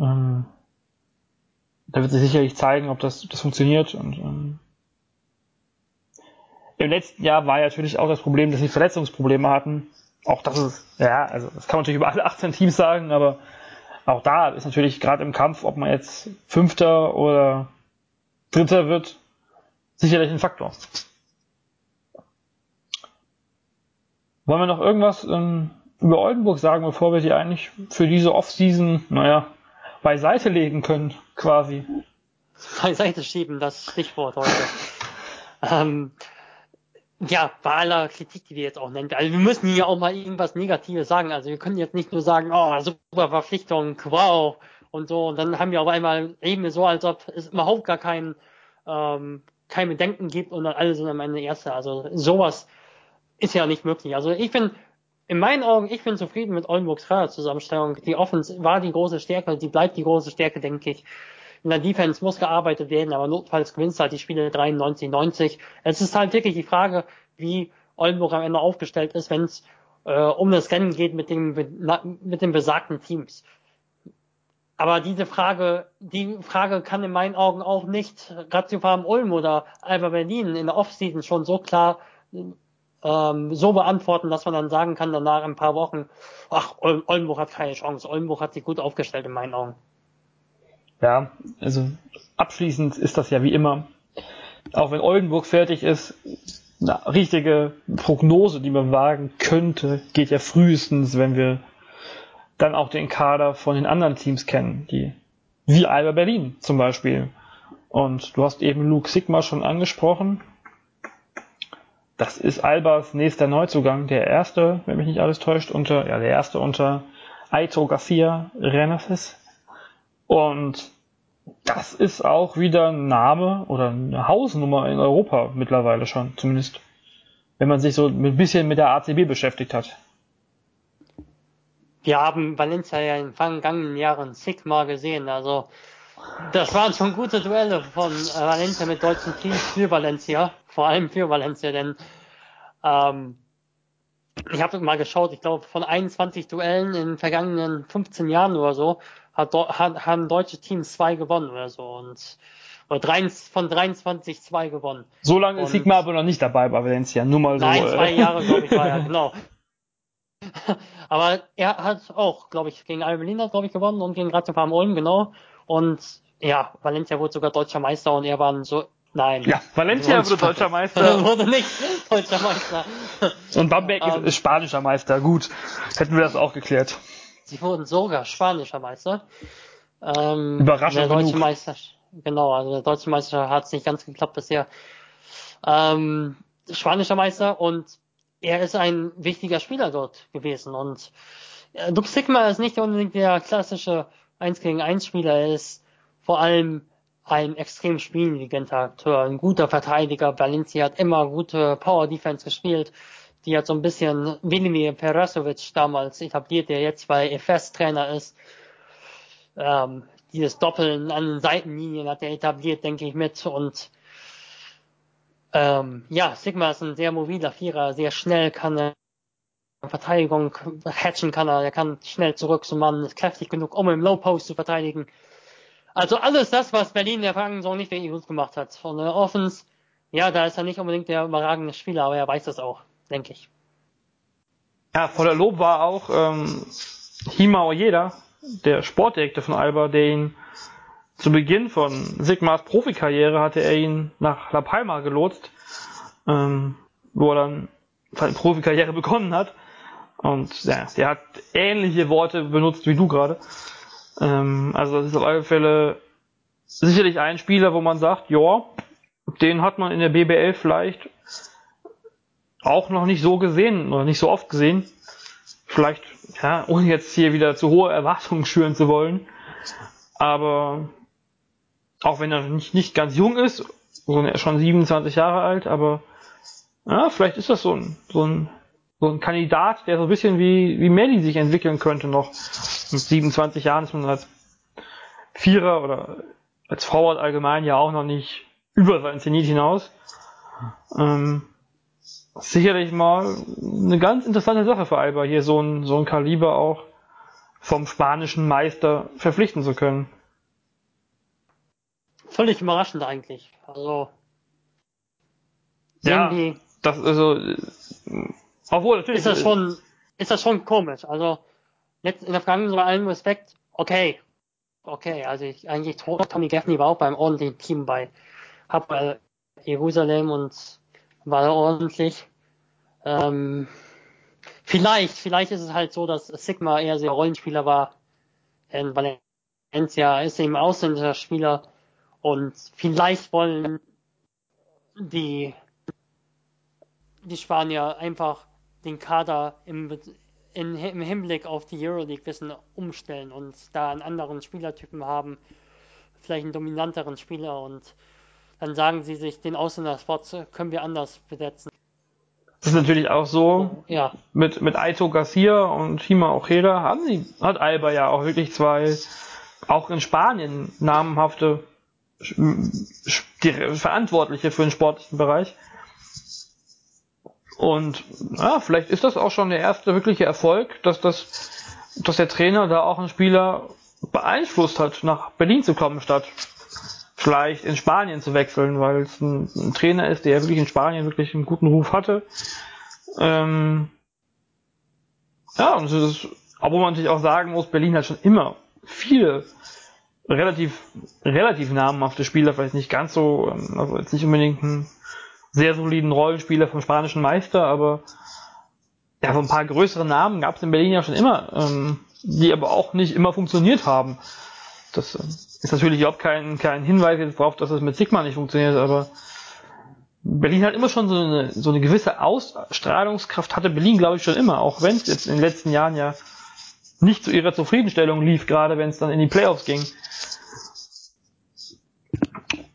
Ähm, da wird sich sicherlich zeigen, ob das, das funktioniert. Und ähm, im letzten Jahr war ja natürlich auch das Problem, dass sie Verletzungsprobleme hatten. Auch das ist, ja, also das kann man natürlich über alle 18 Teams sagen, aber auch da ist natürlich gerade im Kampf, ob man jetzt Fünfter oder Dritter wird, sicherlich ein Faktor. Wollen wir noch irgendwas ähm, über Oldenburg sagen, bevor wir die eigentlich für diese Off-Season, naja, beiseite legen können, quasi? Beiseite schieben, das Stichwort heute. ähm, ja, bei aller Kritik, die wir jetzt auch nennen. Also wir müssen hier auch mal irgendwas Negatives sagen. Also wir können jetzt nicht nur sagen, oh, super Verpflichtung, wow und so. Und dann haben wir auf einmal eben so, als ob es überhaupt gar keinen ähm, kein Bedenken gibt und dann alle sind am Ende Erste. Also sowas ist ja nicht möglich. Also ich bin, in meinen Augen, ich bin zufrieden mit Oldenburgs Kaderzusammenstellung. Die Offense war die große Stärke, die bleibt die große Stärke, denke ich. In der Defense muss gearbeitet werden, aber notfalls gewinnst halt die Spiele 93, 90. Es ist halt wirklich die Frage, wie Oldenburg am Ende aufgestellt ist, wenn es äh, um das Rennen geht mit dem, mit den besagten Teams. Aber diese Frage, die Frage kann in meinen Augen auch nicht Ratio Farm Ulm oder Alba Berlin in der Offseason schon so klar ähm, so beantworten, dass man dann sagen kann danach in ein paar Wochen, ach, Oldenburg hat keine Chance. Oldenburg hat sich gut aufgestellt in meinen Augen. Ja, also abschließend ist das ja wie immer. Auch wenn Oldenburg fertig ist, eine richtige Prognose, die man wagen könnte, geht ja frühestens, wenn wir dann auch den Kader von den anderen Teams kennen, die wie Alba Berlin zum Beispiel. Und du hast eben Luke Sigma schon angesprochen. Das ist Albas nächster Neuzugang, der erste, wenn mich nicht alles täuscht, unter, ja, der erste unter Aito Garcia Renaces. Und das ist auch wieder ein Name oder eine Hausnummer in Europa mittlerweile schon, zumindest. Wenn man sich so ein bisschen mit der ACB beschäftigt hat. Wir haben Valencia ja in vergangenen Jahren Sigma gesehen. Also das waren schon gute Duelle von äh, Valencia mit deutschen Teams für Valencia, vor allem für Valencia, denn ähm, ich habe mal geschaut, ich glaube von 21 Duellen in den vergangenen 15 Jahren oder so hat, hat, haben deutsche Teams zwei gewonnen oder so und oder drei, von 23 zwei gewonnen. So lange ist Sigma aber noch nicht dabei bei Valencia, nur mal so. Nein, zwei äh. Jahre glaube ich war er, genau. Aber er hat auch, glaube ich, gegen Albelina, glaube ich, gewonnen und gegen Ratiofarm Ulm, genau. Und ja, Valencia wurde sogar deutscher Meister und er war so, nein. Ja, Valencia wurde deutscher Meister. wurde nicht deutscher Meister. Und Bamberg um, ist, ähm. spanischer Meister. Gut, hätten wir das auch geklärt. Sie wurden sogar spanischer Meister. Ähm, Überraschend der deutsche genug. Meister, genau, also der deutsche Meister hat es nicht ganz geklappt bisher. Ähm, spanischer Meister und er ist ein wichtiger Spieler dort gewesen und äh, Luke Sigma ist nicht unbedingt der klassische 1 gegen 1 Spieler, er ist vor allem ein extrem spielintelligenter Akteur, ein guter Verteidiger. Valencia hat immer gute Power Defense gespielt. Die hat so ein bisschen Vinimir Perasovic damals etabliert, der jetzt bei EFS Trainer ist. Ähm, dieses Doppeln an den Seitenlinien hat er etabliert, denke ich, mit. Und Ähm, ja, Sigma ist ein sehr mobiler Vierer, sehr schnell, kann er Verteidigung hatchen kann er, er kann schnell zurück zum Mann, ist kräftig genug, um im Low Post zu verteidigen. Also alles das, was Berlin in der vergangenen Saison nicht wirklich gut gemacht hat. Von der Offense, ja, da ist er nicht unbedingt der überragende Spieler, aber er weiß das auch, denke ich. Ja, voller Lob war auch ähm, Hima Ojeda, der Sportdirektor von Alba, der ihn zu Beginn von Sigmas Profikarriere hatte er ihn nach La Palma gelotst, ähm, wo er dann seine Profikarriere begonnen hat. Und ja, der hat ähnliche Worte benutzt wie du gerade. Ähm, also das ist auf alle Fälle sicherlich ein Spieler, wo man sagt, ja, den hat man in der BBL vielleicht auch noch nicht so gesehen oder nicht so oft gesehen. Vielleicht, ja, ohne jetzt hier wieder zu hohe Erwartungen schüren zu wollen. Aber auch wenn er nicht, nicht ganz jung ist, sondern er ist schon 27 Jahre alt, aber ja, vielleicht ist das so ein, so ein, so ein Kandidat, der so ein bisschen wie, wie Melly sich entwickeln könnte noch. Mit 27 Jahren ist man als Vierer oder als Forward allgemein ja auch noch nicht über sein Zenit hinaus. Ähm, sicherlich mal eine ganz interessante Sache für Alba, hier so ein, so ein Kaliber auch vom spanischen Meister verpflichten zu können. Völlig überraschend eigentlich. Also ja, das also obwohl natürlich ist das schon ist das schon komisch. Also jetzt in der Vergangenheit bei allem Respekt, okay, okay, also ich eigentlich Tommy Gaffney war auch beim ordentlichen Team bei hab bei Jerusalem und war da ordentlich. Ähm, vielleicht, vielleicht ist es halt so, dass Sigma eher sehr Rollenspieler war. In Valencia ist eben ausländischer Spieler und vielleicht wollen die, die Spanier einfach den Kader im, in, im Hinblick auf die Euroleague bisschen umstellen und da einen anderen Spielertypen haben, vielleicht einen dominanteren Spieler und dann sagen sie sich, den Ausländerspot können wir anders besetzen. Das ist natürlich auch so. Ja. Mit, mit Aito Garcia und Hima Ojeda haben sie, hat Alba ja auch wirklich zwei, auch in Spanien namhafte die Verantwortliche für den sportlichen Bereich. Und ja, vielleicht ist das auch schon der erste wirkliche Erfolg, dass das, dass der Trainer da auch einen Spieler beeinflusst hat, nach Berlin zu kommen, statt vielleicht in Spanien zu wechseln, weil es ein, ein Trainer ist, der wirklich in Spanien wirklich einen guten Ruf hatte. Ähm, ja, und das ist, obwohl man natürlich auch sagen muss, Berlin hat schon immer viele relativ, relativ namhafte Spieler, vielleicht nicht ganz so, ähm, also jetzt nicht unbedingt einen sehr soliden Rollenspieler vom spanischen Meister, aber ja, so ein paar größere Namen gab es in Berlin ja schon immer, ähm, die aber auch nicht immer funktioniert haben. Das äh, ist natürlich überhaupt kein, kein Hinweis jetzt darauf, dass es mit Sigma nicht funktioniert, aber Berlin hat immer schon so eine, so eine gewisse Ausstrahlungskraft, hatte Berlin, glaube ich, schon immer, auch wenn es jetzt in den letzten Jahren ja nicht zu ihrer Zufriedenstellung lief, gerade wenn es dann in die Playoffs ging.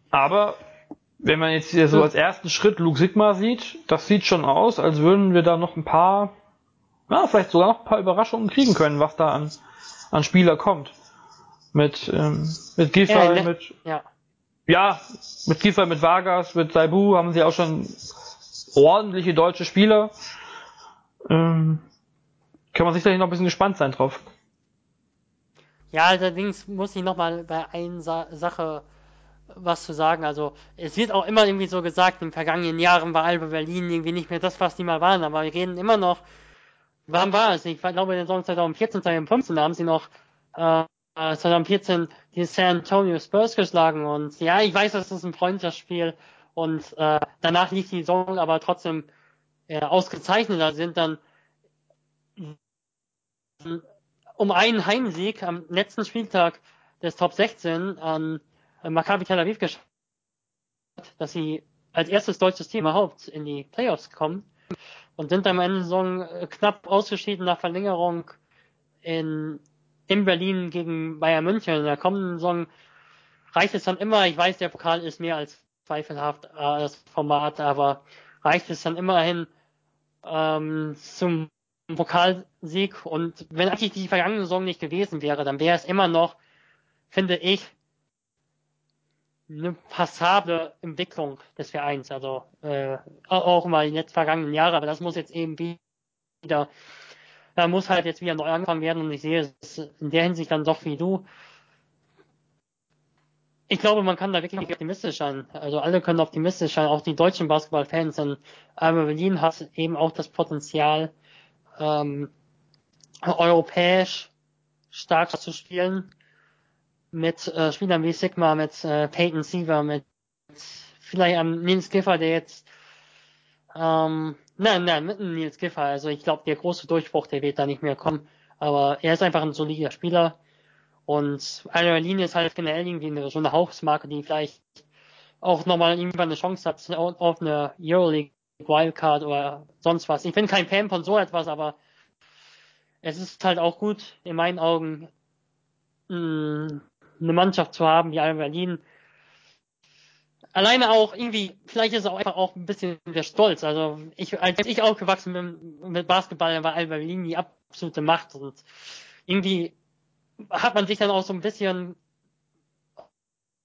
Aber wenn man jetzt hier so als ersten Schritt Luke Sigma sieht, das sieht schon aus, als würden wir da noch ein paar, ja, vielleicht sogar noch ein paar Überraschungen kriegen können, was da an, an Spieler kommt. Mit, ähm, mit Giffey, ja, mit, ja. ja, mit Giffey, mit Vargas, mit Saibu haben sie auch schon ordentliche deutsche Spieler. Ähm, kann man sicherlich noch ein bisschen gespannt sein drauf. Ja, allerdings muss ich nochmal bei einer Sa Sache was zu sagen. Also es wird auch immer irgendwie so gesagt, in den vergangenen Jahren war Alba Berlin irgendwie nicht mehr das, was die mal waren, aber wir reden immer noch, wann war es? Ich glaube in der Saison 2014, 2015 haben sie noch äh, 2014 die San Antonio Spurs geschlagen und ja, ich weiß, das ist ein Freundschaftsspiel und äh, danach lief die Saison aber trotzdem äh, ausgezeichnet. Da sind dann um einen Heimsieg am letzten Spieltag des Top 16 an Maccabi Tel Aviv geschafft, dass sie als erstes deutsches Team überhaupt in die Playoffs kommen und sind am Ende Saison äh, knapp ausgeschieden nach Verlängerung in, in Berlin gegen Bayern München. In der kommenden Saison reicht es dann immer, ich weiß, der Pokal ist mehr als zweifelhaft, äh, das Format, aber reicht es dann immerhin ähm, zum Pokalsieg und wenn eigentlich die vergangene Saison nicht gewesen wäre, dann wäre es immer noch, finde ich, eine passable Entwicklung des Vereins. Also äh, auch mal in den vergangenen Jahren, aber das muss jetzt eben wieder, da muss halt jetzt wieder neu angefangen werden und ich sehe es in der Hinsicht dann doch wie du. Ich glaube, man kann da wirklich optimistisch sein. Also alle können optimistisch sein, auch die deutschen Basketballfans. Denn Alba Berlin hat eben auch das Potenzial, ähm, europäisch stark zu spielen mit äh, Spielern wie Sigma, mit äh, Peyton Siever, mit vielleicht am Nils Giffer, der jetzt ähm, nein, nein, mit einem Nils Giffer. Also ich glaube, der große Durchbruch, der wird da nicht mehr kommen. Aber er ist einfach ein solider Spieler. Und Linie ist halt generell irgendwie so eine Hausmarke, die vielleicht auch nochmal irgendwann eine Chance hat auf eine Euroleague Wildcard oder sonst was. Ich bin kein Fan von so etwas, aber es ist halt auch gut, in meinen Augen, mh, eine Mannschaft zu haben wie Alba Berlin. Alleine auch irgendwie, vielleicht ist es auch einfach auch ein bisschen der Stolz. Also ich, als ich aufgewachsen bin mit Basketball, war Alba Berlin die absolute Macht und irgendwie hat man sich dann auch so ein bisschen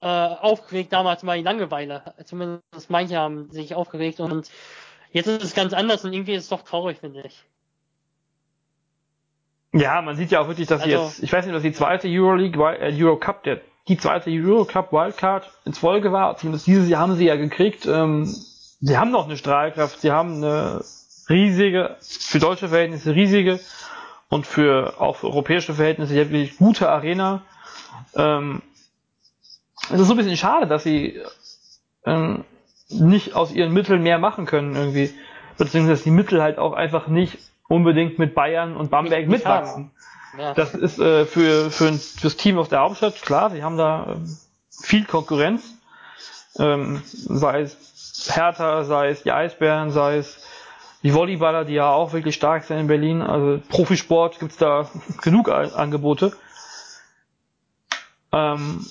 äh, aufgeregt damals mal die Langeweile. Zumindest manche haben sich aufgeregt und jetzt ist es ganz anders und irgendwie ist es doch traurig, finde ich. Ja, man sieht ja auch wirklich, dass also, sie jetzt, ich weiß nicht, dass die zweite Euroleague, äh, Euro Cup, der, die zweite Euro Cup Wildcard ins Folge war. Zumindest dieses Jahr haben sie ja gekriegt. Ähm, sie haben noch eine Strahlkraft, sie haben eine riesige, für deutsche Verhältnisse riesige und für auch für europäische Verhältnisse wirklich gute Arena. Ähm, es ist so ein bisschen schade, dass sie ähm, nicht aus ihren Mitteln mehr machen können irgendwie. Beziehungsweise die Mittel halt auch einfach nicht unbedingt mit Bayern und Bamberg nicht, mitwachsen. Ja. Das ist äh, für, für fürs Team aus der Hauptstadt klar, sie haben da ähm, viel Konkurrenz. Ähm, sei es Hertha, sei es die Eisbären, sei es die Volleyballer, die ja auch wirklich stark sind in Berlin. Also Profisport gibt's da genug Angebote. Ähm,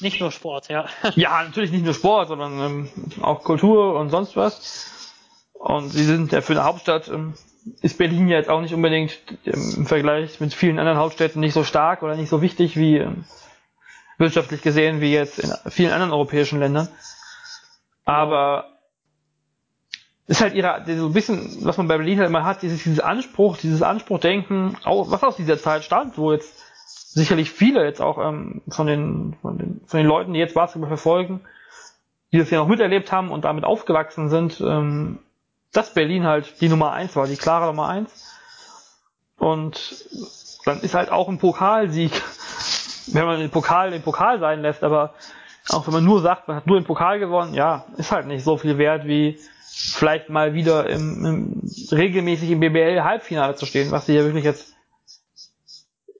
nicht nur Sport, ja. ja, natürlich nicht nur Sport, sondern ähm, auch Kultur und sonst was. Und sie sind ja für eine Hauptstadt ähm, ist Berlin ja jetzt auch nicht unbedingt im Vergleich mit vielen anderen Hauptstädten nicht so stark oder nicht so wichtig wie ähm, wirtschaftlich gesehen wie jetzt in vielen anderen europäischen Ländern. Aber ist halt ihre, so ein bisschen, was man bei Berlin halt immer hat, dieses, dieses Anspruch, dieses Anspruchdenken, was aus dieser Zeit stammt, wo jetzt sicherlich viele jetzt auch ähm, von, den, von, den, von den Leuten, die jetzt Basketball verfolgen, die das ja noch miterlebt haben und damit aufgewachsen sind, ähm, dass Berlin halt die Nummer eins war, die klare Nummer eins. Und dann ist halt auch ein Pokalsieg, wenn man den Pokal den Pokal sein lässt, aber auch wenn man nur sagt, man hat nur den Pokal gewonnen, ja, ist halt nicht so viel wert wie vielleicht mal wieder im, im regelmäßig im BBL Halbfinale zu stehen, was sie ja wirklich jetzt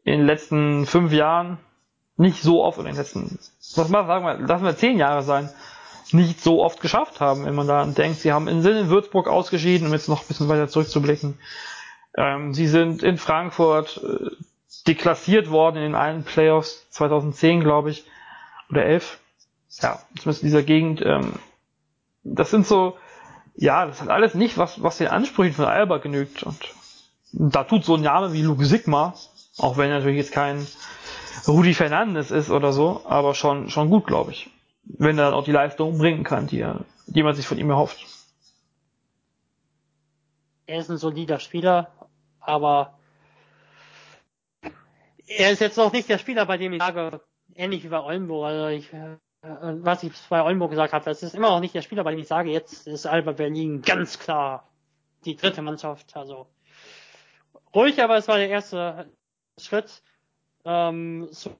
in den letzten fünf Jahren nicht so oft, in den letzten, was mal sagen wir, lassen wir zehn Jahre sein, nicht so oft geschafft haben, wenn man da denkt, sie haben in Sinn in Würzburg ausgeschieden, um jetzt noch ein bisschen weiter zurückzublicken. Ähm, sie sind in Frankfurt äh, deklassiert worden in allen Playoffs 2010, glaube ich, oder 11. Ja, zumindest in dieser Gegend. Ähm, das sind so, ja, das hat alles nicht, was, was den Ansprüchen von Alba genügt. Und da tut so ein Name wie Luke Sigma, auch wenn er natürlich jetzt kein Rudi Fernandes ist oder so, aber schon, schon gut, glaube ich wenn er dann auch die Leistung bringen kann, die, er, die man sich von ihm erhofft. Er ist ein solider Spieler, aber er ist jetzt noch nicht der Spieler, bei dem ich sage, ähnlich wie bei Oldenburg, also ich, äh, was ich bei Oldenburg gesagt habe, das ist immer noch nicht der Spieler, bei dem ich sage, jetzt ist Alba Berlin ganz klar die dritte Mannschaft, also ruhig, aber es war der erste Schritt ähm, zur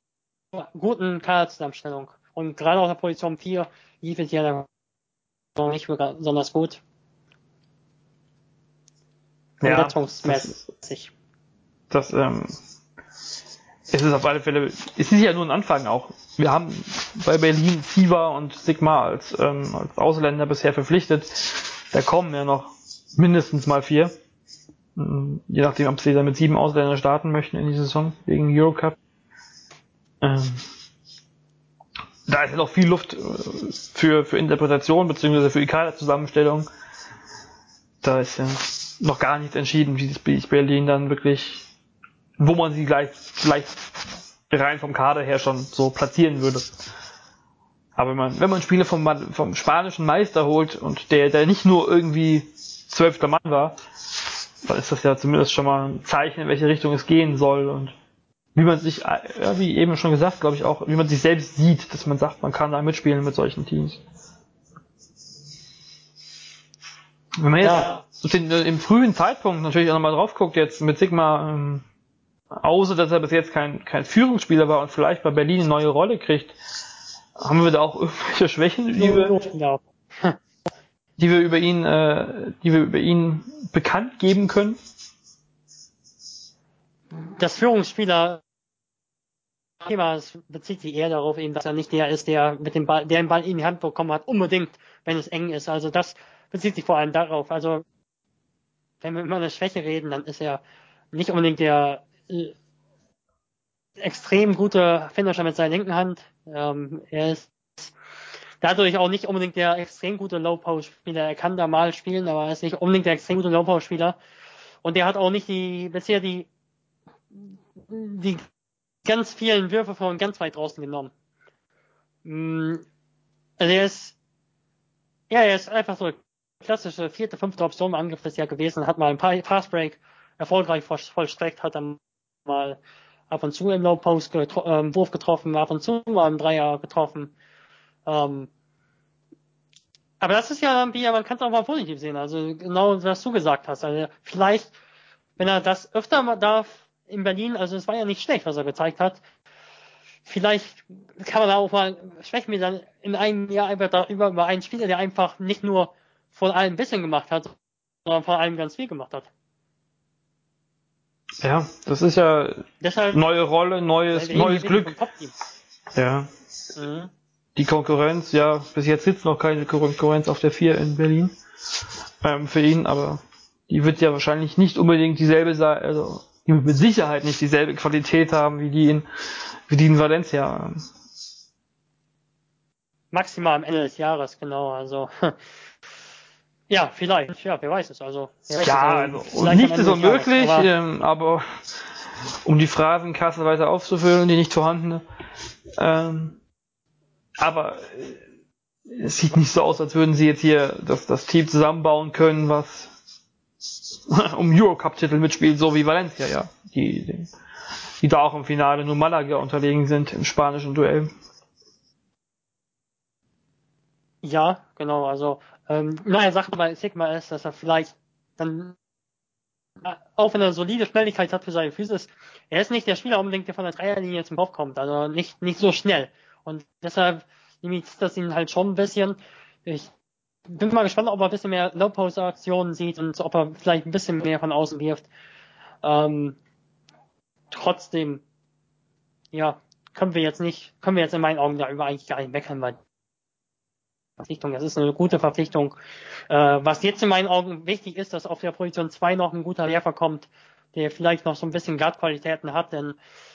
guten Kaderzusammenstellung. Und gerade auf der Position 4 lief es ja noch nicht besonders gut. Ja, das, das ähm, es ist auf alle Fälle, es ist ja nur ein Anfang auch. Wir haben bei Berlin Siva und Sigma als, ähm, als Ausländer bisher verpflichtet. Da kommen ja noch mindestens mal vier. Ähm, je nachdem, ob sie dann mit sieben Ausländern starten möchten in die Saison wegen Eurocup. Ähm, da ist ja noch viel Luft äh, für, für Interpretation beziehungsweise für die Kaderzusammenstellung. Da ist ja noch gar nichts entschieden, wie sich Berlin dann wirklich, wo man sie gleich, gleich rein vom Kader her schon so platzieren würde. Aber wenn man, wenn man Spieler vom, vom spanischen Meister holt und der, der nicht nur irgendwie zwölfter Mann war, dann ist das ja zumindest schon mal ein Zeichen, in welche Richtung es gehen soll und wie man sich, ja, wie eben schon gesagt, glaube ich auch, wie man sich selbst sieht, dass man sagt, man kann da mitspielen mit solchen Teams. Wenn man jetzt ja. den, im frühen Zeitpunkt natürlich auch nochmal drauf guckt, jetzt mit Sigma, ähm, außer dass er bis jetzt kein, kein Führungsspieler war und vielleicht bei Berlin eine neue Rolle kriegt, haben wir da auch irgendwelche Schwächen, die wir, die wir über ihn, äh, die wir über ihn bekannt geben können? Das Führungsspieler Thema es bezieht sich eher darauf, eben, dass er nicht der ist, der mit dem Ball, der den Ball in die Hand bekommen hat, unbedingt, wenn es eng ist. Also das bezieht sich vor allem darauf. Also wenn wir über eine Schwäche reden, dann ist er nicht unbedingt der äh, extrem gute Finisher mit seiner linken Hand. Ähm, er ist dadurch auch nicht unbedingt der extrem gute Low-Post-Spieler. Er kann da mal spielen, aber er ist nicht unbedingt der extrem gute Low-Post-Spieler. Und der hat auch nicht die, bisher die, die ganz vielen Würfe von ganz weit draußen genommen. Mm, also er ist, ja, er ist einfach so eine klassische vierte, fünfte Option im Angriff des Jahr gewesen, hat mal ein paar Fastbreak erfolgreich vollstreckt, hat dann mal ab und zu im Low Post getro ähm, Wurf getroffen, ab und zu mal im Dreier getroffen. Ähm, aber das ist ja wie, man kann es auch mal positiv sehen. Also genau, was du gesagt hast. Also vielleicht, wenn er das öfter mal darf in Berlin, also es war ja nicht schlecht, was er gezeigt hat. Vielleicht kann man da auch mal, sprechen wir dann in einem Jahr einfach darüber, über einen Spieler, der einfach nicht nur von allem ein bisschen gemacht hat, sondern von allem ganz viel gemacht hat. Ja, das ist ja Deshalb, neue Rolle, neues, neues Glück. Ja. Mhm. Die Konkurrenz, ja, bis jetzt sitzt noch keine Konkurrenz auf der 4 in Berlin ähm, für ihn, aber die wird ja wahrscheinlich nicht unbedingt dieselbe sein, also die mit Sicherheit nicht dieselbe Qualität haben wie die in, wie die in Valencia. Maximal am Ende des Jahres, genau, also Ja, vielleicht, ja, wer weiß es. Also, ja, also, nicht so möglich, aber, ähm, aber um die Phrasenkasse weiter aufzufüllen, die nicht vorhandene. Ähm, aber äh, es sieht nicht so aus, als würden sie jetzt hier das, das Team zusammenbauen können, was um Eurocup-Titel mitspielt, so wie Valencia, ja. Die, die, da auch im Finale nur Malaga unterlegen sind im spanischen Duell. Ja, genau, also ähm, naja, Sache bei Sigma ist, dass er vielleicht dann, auch wenn er solide Schnelligkeit hat für seine Physis, er ist nicht der Spieler unbedingt, der von der Dreierlinie zum Kopf kommt, also nicht, nicht so schnell. Und deshalb limitiert das ihn halt schon ein bisschen. Ich bin mal gespannt, ob er ein bisschen mehr Low-Post-Aktionen sieht und ob er vielleicht ein bisschen mehr von außen wirft. Ähm, trotzdem, ja, können wir jetzt nicht, können wir jetzt in meinen Augen darüber eigentlich gar nicht meckern, weil Verpflichtung. Das ist eine gute Verpflichtung. Äh, was jetzt in meinen Augen wichtig ist, dass auf der Position 2 noch ein guter Werfer kommt, der vielleicht noch so ein bisschen Guard-Qualitäten hat, denn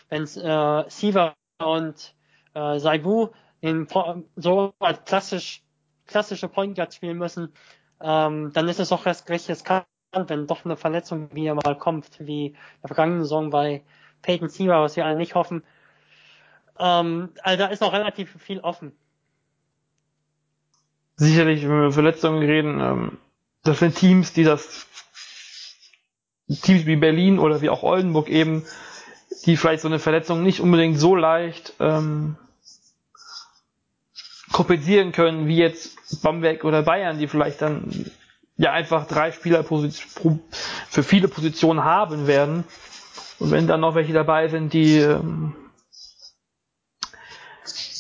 wenn äh, Siva und äh, Saibu in, so als klassisch, klassische Point Guard spielen müssen, ähm, dann ist es auch recht riskant, wenn doch eine Verletzung wieder mal kommt, wie in der vergangenen Saison bei Peyton Siva, was wir alle nicht hoffen. Ähm, also da ist noch relativ viel offen sicherlich, wenn wir über Verletzungen reden, ähm, das sind Teams, die das Teams wie Berlin oder wie auch Oldenburg eben, die vielleicht so eine Verletzung nicht unbedingt so leicht ähm, kompensieren können, wie jetzt Bamberg oder Bayern, die vielleicht dann ja einfach drei Spieler für viele Positionen haben werden. Und wenn dann noch welche dabei sind, die ähm,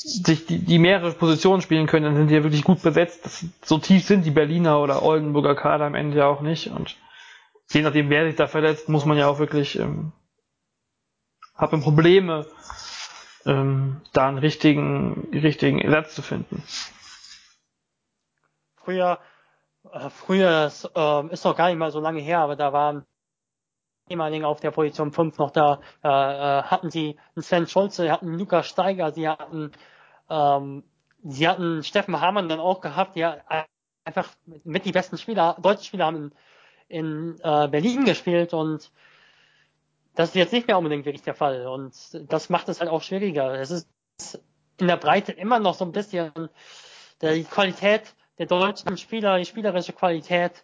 sich die, die mehrere Positionen spielen können, dann sind die ja wirklich gut besetzt. Das, so tief sind die Berliner oder Oldenburger Kader am Ende ja auch nicht. Und je nachdem, wer sich da verletzt, muss man ja auch wirklich ähm, haben Probleme, ähm, da einen richtigen, richtigen Ersatz zu finden. Früher, äh, früher, das äh, ist noch gar nicht mal so lange her, aber da waren ehemaligen auf der Position 5 noch da, äh, äh, hatten sie einen Sven Scholze, hatten Lukas Steiger, sie hatten ähm, sie hatten Steffen Hamann dann auch gehabt, die einfach mit die besten Spieler, deutschen Spieler haben in, in äh, Berlin gespielt und das ist jetzt nicht mehr unbedingt wirklich der Fall und das macht es halt auch schwieriger. Es ist in der Breite immer noch so ein bisschen die Qualität der deutschen Spieler, die spielerische Qualität,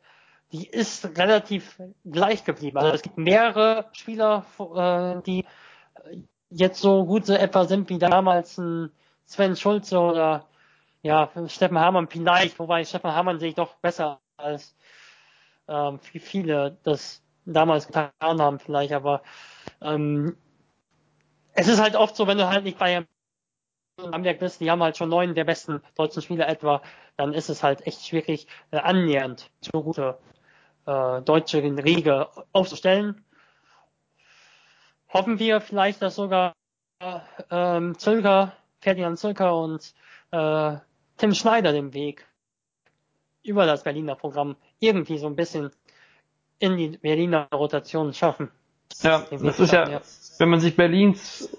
die ist relativ gleich geblieben. Also es gibt mehrere Spieler, äh, die jetzt so gut so etwa sind wie damals ein Sven Schulze oder ja, Steffen Hamann vielleicht, wobei Steffen Hamann sehe ich doch besser als ähm, viele das damals getan haben vielleicht, aber ähm, es ist halt oft so, wenn du halt nicht bei Bamberg bist, die haben halt schon neun der besten deutschen Spieler etwa, dann ist es halt echt schwierig, äh, annähernd so gute äh, deutsche Riege aufzustellen. Hoffen wir vielleicht, dass sogar äh, Zülker, Ferdinand Zülker und äh, Tim Schneider den Weg über das Berliner Programm irgendwie so ein bisschen in die Berliner Rotation schaffen. Ja, das ist ja, ja, wenn man sich Berlins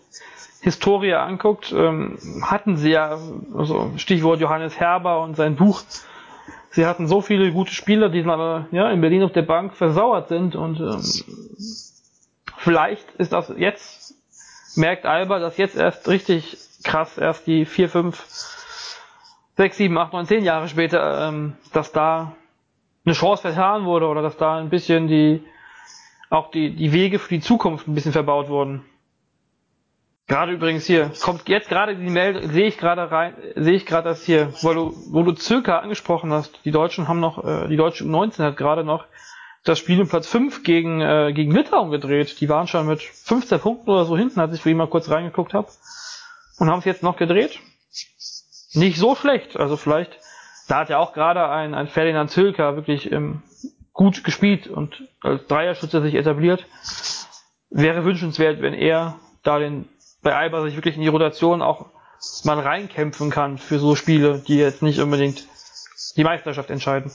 Historie anguckt, ähm, hatten sie ja, also Stichwort Johannes Herber und sein Buch, sie hatten so viele gute Spieler, die dann aber ja, in Berlin auf der Bank versauert sind und ähm, vielleicht ist das jetzt, merkt Alba, dass jetzt erst richtig krass, erst die vier, fünf, sechs, sieben, acht, neun, zehn Jahre später, ähm, dass da eine Chance vertan wurde oder dass da ein bisschen die auch die, die Wege für die Zukunft ein bisschen verbaut wurden. Gerade übrigens hier, kommt jetzt gerade die Meldung, sehe ich gerade rein, sehe ich gerade das hier, weil du, wo du Zirka angesprochen hast, die Deutschen haben noch, äh, die deutsche U19 hat gerade noch das Spiel um Platz 5 gegen, äh, gegen Litauen gedreht. Die waren schon mit 15 Punkten oder so hinten, als ich ihn mal kurz reingeguckt habe. Und haben es jetzt noch gedreht. Nicht so schlecht. Also vielleicht, da hat ja auch gerade ein, ein Ferdinand Zülker wirklich ähm, gut gespielt und als Dreierschütze sich etabliert. Wäre wünschenswert, wenn er da den bei Alba sich wirklich in die Rotation auch mal reinkämpfen kann für so Spiele, die jetzt nicht unbedingt die Meisterschaft entscheiden.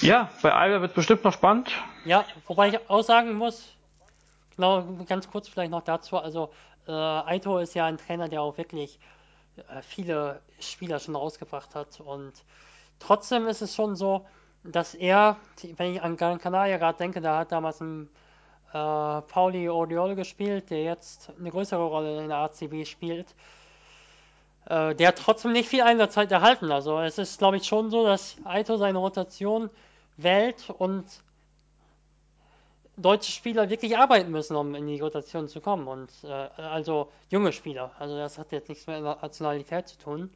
Ja, bei Alba wird bestimmt noch spannend. Ja, wobei ich auch sagen muss, genau, ganz kurz vielleicht noch dazu, also äh, Aito ist ja ein Trainer, der auch wirklich viele Spieler schon rausgebracht hat und trotzdem ist es schon so, dass er, wenn ich an Gran Canaria gerade denke, da hat damals ein äh, Pauli Oriol gespielt, der jetzt eine größere Rolle in der ACB spielt. Äh, der hat trotzdem nicht viel Einsatzzeit erhalten. Also es ist, glaube ich, schon so, dass Aito seine Rotation wählt und deutsche Spieler wirklich arbeiten müssen, um in die Rotation zu kommen. Und äh, also junge Spieler. Also das hat jetzt nichts mit Nationalität zu tun.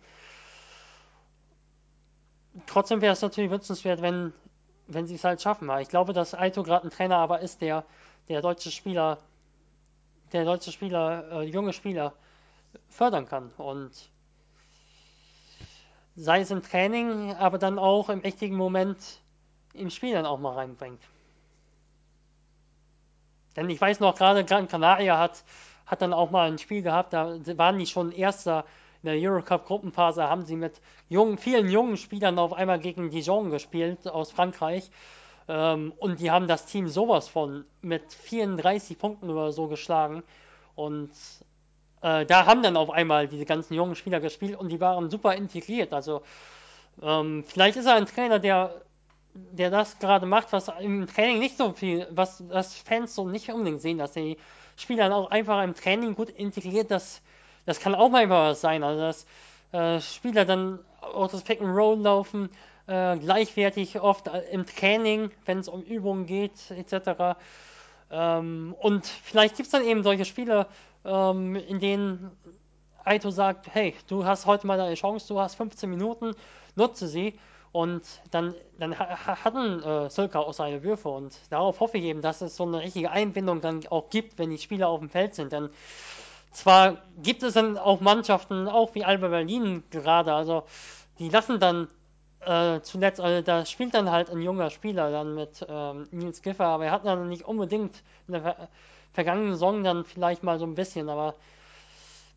Trotzdem wäre es natürlich wünschenswert, wenn, wenn sie es halt schaffen. ich glaube, dass Aito gerade ein Trainer aber ist, der der deutsche Spieler, der deutsche Spieler, äh, junge Spieler fördern kann und sei es im Training, aber dann auch im richtigen Moment im Spiel dann auch mal reinbringt. Denn ich weiß noch, gerade Gran Canaria hat, hat dann auch mal ein Spiel gehabt, da waren die schon Erster in der Eurocup-Gruppenphase, haben sie mit jungen, vielen jungen Spielern auf einmal gegen Dijon gespielt aus Frankreich ähm, und die haben das Team sowas von mit 34 Punkten oder so geschlagen. Und äh, da haben dann auf einmal diese ganzen jungen Spieler gespielt und die waren super integriert. Also ähm, vielleicht ist er ein Trainer, der, der das gerade macht, was im Training nicht so viel, was das Fans so nicht unbedingt sehen, dass die Spieler auch einfach im Training gut integriert, das, das kann auch mal was sein. Also dass äh, Spieler dann auch das Pick and Roll laufen äh, gleichwertig oft äh, im Training, wenn es um Übungen geht, etc. Ähm, und vielleicht gibt es dann eben solche Spiele, ähm, in denen Aito sagt, hey, du hast heute mal deine Chance, du hast 15 Minuten, nutze sie. Und dann, dann hatten äh, Sölka auch seine Würfe und darauf hoffe ich eben, dass es so eine richtige Einbindung dann auch gibt, wenn die Spieler auf dem Feld sind. Denn zwar gibt es dann auch Mannschaften, auch wie Alba Berlin gerade, also die lassen dann äh, zuletzt, also da spielt dann halt ein junger Spieler dann mit ähm, Nils Giffer, aber er hat dann nicht unbedingt in der ver vergangenen Saison dann vielleicht mal so ein bisschen, aber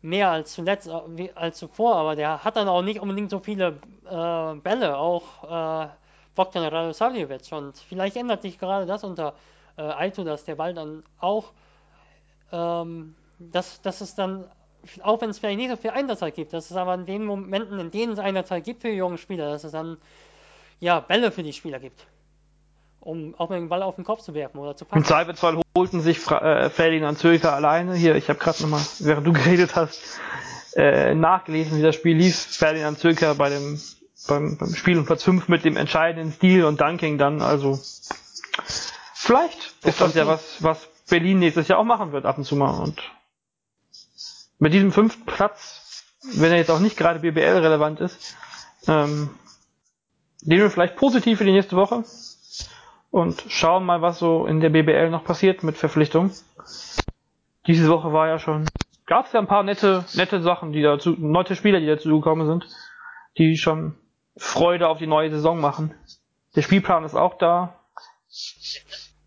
mehr als zuletzt, äh, als zuvor, aber der hat dann auch nicht unbedingt so viele äh, Bälle, auch äh, Bogdan Radosavljevic und vielleicht ändert sich gerade das unter äh, Aito, dass der Ball dann auch, ähm, dass, dass es dann auch wenn es vielleicht nicht so viel Einsatzzeit gibt, dass es aber in den Momenten, in denen es Einsatzzeit gibt für die jungen Spieler, dass es dann ja Bälle für die Spieler gibt. Um auch mal den Ball auf den Kopf zu werfen oder zu passen. Im Zweifelsfall holten sich Fra äh, Ferdinand Zöger alleine. Hier, ich habe gerade nochmal, während du geredet hast, äh, nachgelesen, wie das Spiel lief. Ferdinand Zöger bei dem beim, beim Spiel um Platz 5 mit dem entscheidenden Stil und Dunking dann. Also vielleicht ist das ja was, was Berlin nächstes Jahr auch machen wird ab und zu mal. Und mit diesem fünften Platz, wenn er jetzt auch nicht gerade BBL relevant ist, ähm, nehmen wir vielleicht positiv für die nächste Woche und schauen mal, was so in der BBL noch passiert mit Verpflichtungen. Diese Woche war ja schon, gab es ja ein paar nette, nette Sachen, die dazu, nette Spieler, die dazu gekommen sind, die schon Freude auf die neue Saison machen. Der Spielplan ist auch da.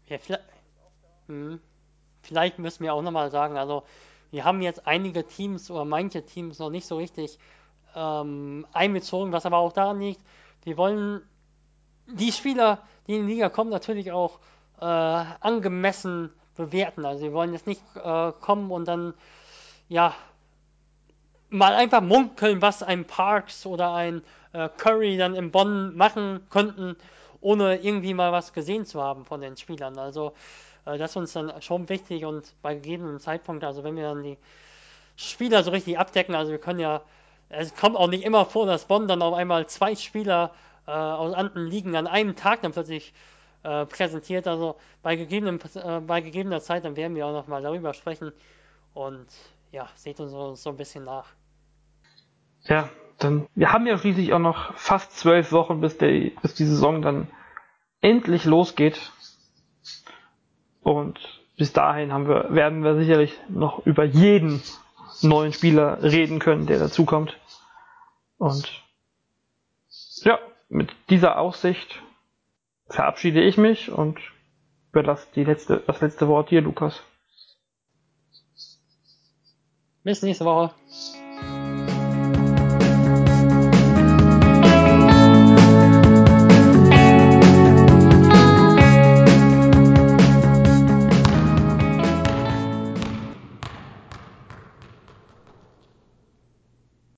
Ja, vielleicht, hm, vielleicht müssen wir auch nochmal sagen, also wir haben jetzt einige Teams oder manche Teams noch nicht so richtig ähm, einbezogen, was aber auch daran liegt, wir wollen die Spieler, die in die Liga kommen, natürlich auch äh, angemessen bewerten. Also wir wollen jetzt nicht äh, kommen und dann ja mal einfach munkeln, was ein Parks oder ein äh, Curry dann in Bonn machen könnten, ohne irgendwie mal was gesehen zu haben von den Spielern. Also äh, das ist uns dann schon wichtig und bei gegebenen Zeitpunkt, also wenn wir dann die Spieler so richtig abdecken, also wir können ja, es kommt auch nicht immer vor, dass Bonn dann auf einmal zwei Spieler äh, aus anderen Ligen an einem Tag dann plötzlich äh, präsentiert. Also bei, gegebenen, äh, bei gegebener Zeit, dann werden wir auch nochmal darüber sprechen. Und ja, seht uns so, so ein bisschen nach. Ja, dann, wir haben ja schließlich auch noch fast zwölf Wochen, bis, der, bis die Saison dann endlich losgeht. Und bis dahin haben wir, werden wir sicherlich noch über jeden neuen Spieler reden können, der dazukommt. Und ja, mit dieser Aussicht verabschiede ich mich und überlasse die letzte, das letzte Wort dir, Lukas. Bis nächste Woche.